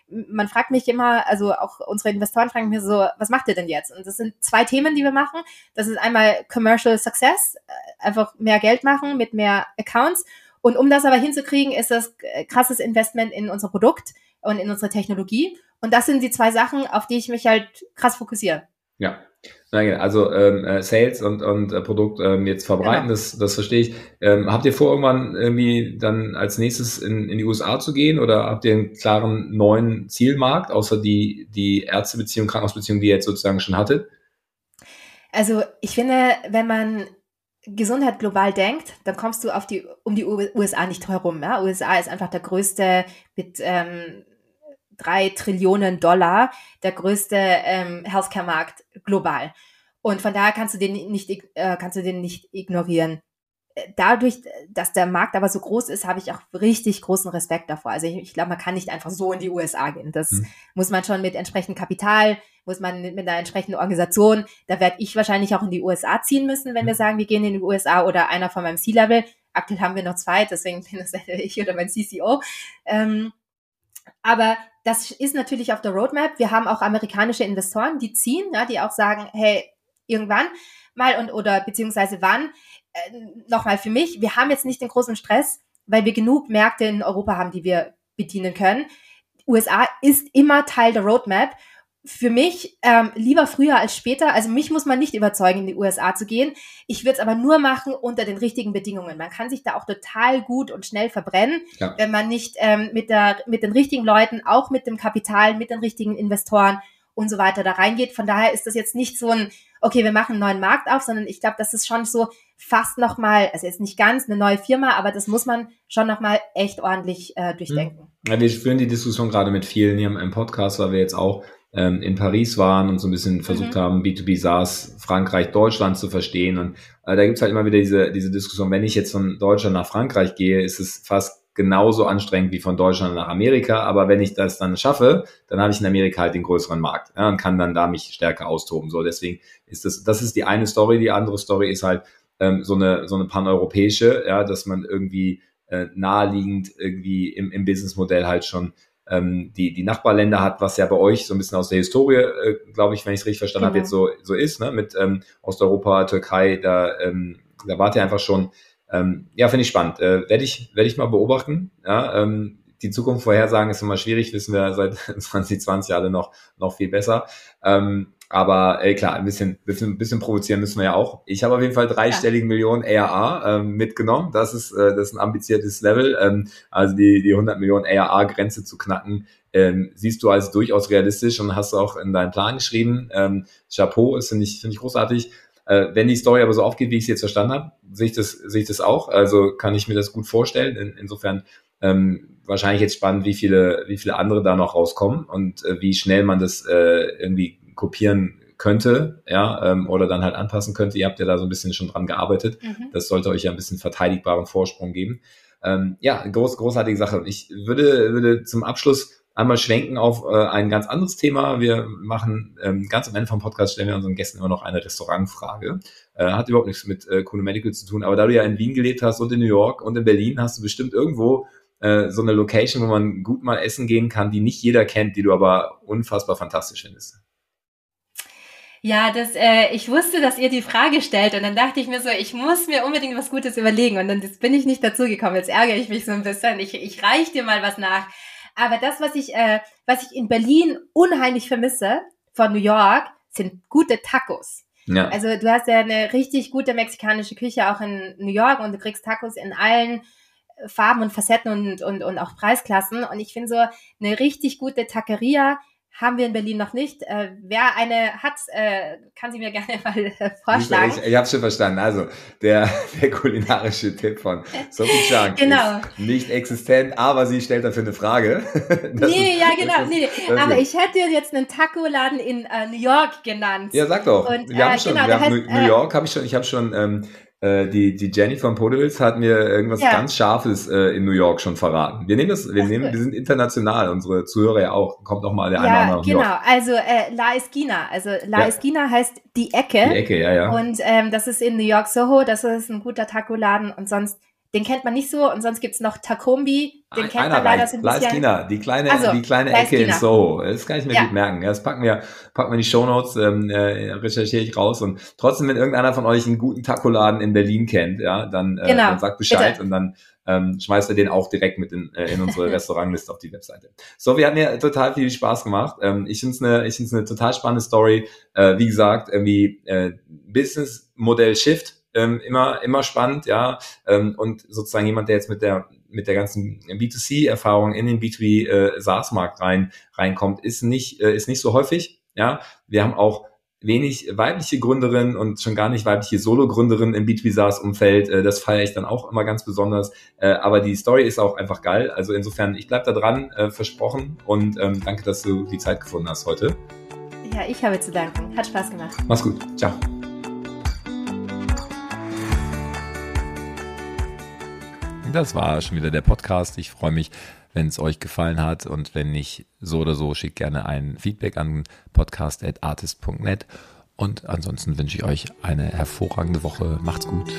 man fragt mich immer, also auch unsere Investoren fragen mich so, was macht ihr denn jetzt? Und das sind zwei Themen, die wir machen. Das ist einmal Commercial Success, äh, einfach mehr Geld machen mit mehr Accounts und um das aber hinzukriegen, ist das äh, krasses Investment in unser Produkt und in unsere Technologie. Und das sind die zwei Sachen, auf die ich mich halt krass fokussiere. Ja. Also ähm, äh, Sales und, und äh, Produkt ähm, jetzt verbreiten, genau. das, das verstehe ich. Ähm, habt ihr vor, irgendwann irgendwie dann als nächstes in, in die USA zu gehen oder habt ihr einen klaren neuen Zielmarkt, außer die, die Ärztebeziehung, Krankenhausbeziehung, die ihr jetzt sozusagen schon hattet? Also ich finde, wenn man Gesundheit global denkt, dann kommst du auf die, um die USA nicht herum. Ja? USA ist einfach der größte mit ähm, drei Trillionen Dollar, der größte ähm, Healthcare-Markt global. Und von daher kannst du den nicht, äh, kannst du den nicht ignorieren dadurch, dass der Markt aber so groß ist, habe ich auch richtig großen Respekt davor. Also ich, ich glaube, man kann nicht einfach so in die USA gehen. Das mhm. muss man schon mit entsprechendem Kapital, muss man mit einer entsprechenden Organisation, da werde ich wahrscheinlich auch in die USA ziehen müssen, wenn mhm. wir sagen, wir gehen in die USA oder einer von meinem C-Level. Aktuell haben wir noch zwei, deswegen bin das ich oder mein CCO. Ähm, aber das ist natürlich auf der Roadmap. Wir haben auch amerikanische Investoren, die ziehen, ja, die auch sagen, hey, irgendwann mal und oder beziehungsweise wann äh, nochmal für mich, wir haben jetzt nicht den großen Stress, weil wir genug Märkte in Europa haben, die wir bedienen können. USA ist immer Teil der Roadmap. Für mich ähm, lieber früher als später. Also mich muss man nicht überzeugen, in die USA zu gehen. Ich würde es aber nur machen unter den richtigen Bedingungen. Man kann sich da auch total gut und schnell verbrennen, ja. wenn man nicht ähm, mit, der, mit den richtigen Leuten, auch mit dem Kapital, mit den richtigen Investoren und so weiter da reingeht. Von daher ist das jetzt nicht so ein, okay, wir machen einen neuen Markt auf, sondern ich glaube, das ist schon so fast nochmal, also jetzt nicht ganz eine neue Firma, aber das muss man schon nochmal echt ordentlich äh, durchdenken. Ja, wir führen die Diskussion gerade mit vielen hier im Podcast, weil wir jetzt auch ähm, in Paris waren und so ein bisschen versucht mhm. haben, B2B SaaS Frankreich, Deutschland zu verstehen. Und äh, da gibt's halt immer wieder diese, diese Diskussion, wenn ich jetzt von Deutschland nach Frankreich gehe, ist es fast genauso anstrengend wie von Deutschland nach Amerika. Aber wenn ich das dann schaffe, dann habe ich in Amerika halt den größeren Markt ja, und kann dann da mich stärker austoben. So, deswegen ist das, das ist die eine Story. Die andere Story ist halt ähm, so eine so eine paneuropäische, ja, dass man irgendwie äh, naheliegend irgendwie im, im Businessmodell halt schon ähm, die, die Nachbarländer hat, was ja bei euch so ein bisschen aus der Historie, äh, glaube ich, wenn ich es richtig verstanden genau. habe, jetzt so, so ist, ne? mit ähm, Osteuropa, Türkei, da, ähm, da wart ihr einfach schon ähm, ja, finde ich spannend. Äh, Werde ich, werd ich mal beobachten. Ja, ähm, die Zukunft vorhersagen ist immer schwierig, wissen wir seit 2020 alle noch, noch viel besser. Ähm, aber ey, klar, ein bisschen, bisschen, bisschen provozieren müssen wir ja auch. Ich habe auf jeden Fall dreistelligen ja. Millionen ARA ähm, mitgenommen. Das ist, äh, das ist ein ambitioniertes Level. Ähm, also die, die 100 Millionen ARA-Grenze zu knacken, ähm, siehst du als durchaus realistisch und hast auch in deinen Plan geschrieben. Ähm, Chapeau, ist finde ich, finde ich großartig. Äh, wenn die Story aber so aufgeht, wie ich es jetzt verstanden habe, sehe ich das, sehe ich das auch. Also kann ich mir das gut vorstellen. In, insofern ähm, wahrscheinlich jetzt spannend, wie viele, wie viele andere da noch rauskommen und äh, wie schnell man das äh, irgendwie kopieren könnte, ja, ähm, oder dann halt anpassen könnte. Ihr habt ja da so ein bisschen schon dran gearbeitet. Mhm. Das sollte euch ja ein bisschen verteidigbaren Vorsprung geben. Ähm, ja, groß, großartige Sache. Ich würde, würde zum Abschluss einmal schwenken auf äh, ein ganz anderes Thema. Wir machen ähm, ganz am Ende vom Podcast stellen wir unseren Gästen immer noch eine Restaurantfrage. Äh, hat überhaupt nichts mit äh, Kuno Medical zu tun, aber da du ja in Wien gelebt hast und in New York und in Berlin, hast du bestimmt irgendwo äh, so eine Location, wo man gut mal essen gehen kann, die nicht jeder kennt, die du aber unfassbar fantastisch findest. Ja, das, äh, ich wusste, dass ihr die Frage stellt und dann dachte ich mir so, ich muss mir unbedingt was Gutes überlegen und dann bin ich nicht dazu gekommen. Jetzt ärgere ich mich so ein bisschen. Ich, ich reich dir mal was nach. Aber das, was ich, äh, was ich in Berlin unheimlich vermisse von New York, sind gute Tacos. Ja. Also du hast ja eine richtig gute mexikanische Küche auch in New York und du kriegst Tacos in allen Farben und Facetten und, und, und auch Preisklassen. Und ich finde so eine richtig gute Taqueria haben wir in Berlin noch nicht. Äh, wer eine hat, äh, kann sie mir gerne mal äh, vorschlagen. Ich, ich habe schon verstanden. Also der, der kulinarische Tipp von Sophie Chang genau. ist nicht existent, aber sie stellt dafür eine Frage. Das nee, ist, ja genau. Ist, nee. Aber ich hätte jetzt einen Taco-Laden in äh, New York genannt. Ja, sag doch. Und, wir haben äh, schon, genau, wir haben heißt, New York habe ich schon, ich habe schon ähm, äh, die, die Jenny von Podels hat mir irgendwas ja. ganz Scharfes äh, in New York schon verraten. Wir nehmen das, wir nehmen, wir sind international, unsere Zuhörer ja auch. Kommt noch mal der ja, nach New York. Genau, also äh, La Esquina. Also La ja. Esquina heißt die Ecke. Die Ecke, ja, ja. Und ähm, das ist in New York Soho, das ist ein guter Taco-Laden und sonst den kennt man nicht so und sonst gibt's noch Takombi, den ein, kennt man leider so ein bisschen. Laiskina, die kleine, also, die kleine Ecke in Soho. Das kann ich mir ja. gut merken. Das packen wir, packen wir in die Shownotes, ähm, äh, recherchiere ich raus und trotzdem, wenn irgendeiner von euch einen guten Taco-Laden in Berlin kennt, ja, dann, äh, genau. dann sagt Bescheid Bitte. und dann ähm, schmeißt er den auch direkt mit in, äh, in unsere Restaurantliste auf die Webseite. So, wir hatten ja total viel Spaß gemacht. Ähm, ich finde es eine, ich finde es eine total spannende Story. Äh, wie gesagt, irgendwie äh, Business Modell Shift ähm, immer, immer spannend, ja. Ähm, und sozusagen jemand, der jetzt mit der, mit der ganzen B2C-Erfahrung in den B2B äh, SaaS-Markt rein, reinkommt, ist nicht, äh, ist nicht so häufig, ja. Wir haben auch wenig weibliche Gründerinnen und schon gar nicht weibliche Solo-Gründerinnen im B2B SaaS-Umfeld. Äh, das feiere ich dann auch immer ganz besonders. Äh, aber die Story ist auch einfach geil. Also insofern, ich bleib da dran, äh, versprochen. Und ähm, danke, dass du die Zeit gefunden hast heute. Ja, ich habe zu danken. Hat Spaß gemacht. Mach's gut. Ciao. Das war schon wieder der Podcast. Ich freue mich, wenn es euch gefallen hat und wenn nicht so oder so, schickt gerne ein Feedback an podcast.artist.net und ansonsten wünsche ich euch eine hervorragende Woche. Macht's gut.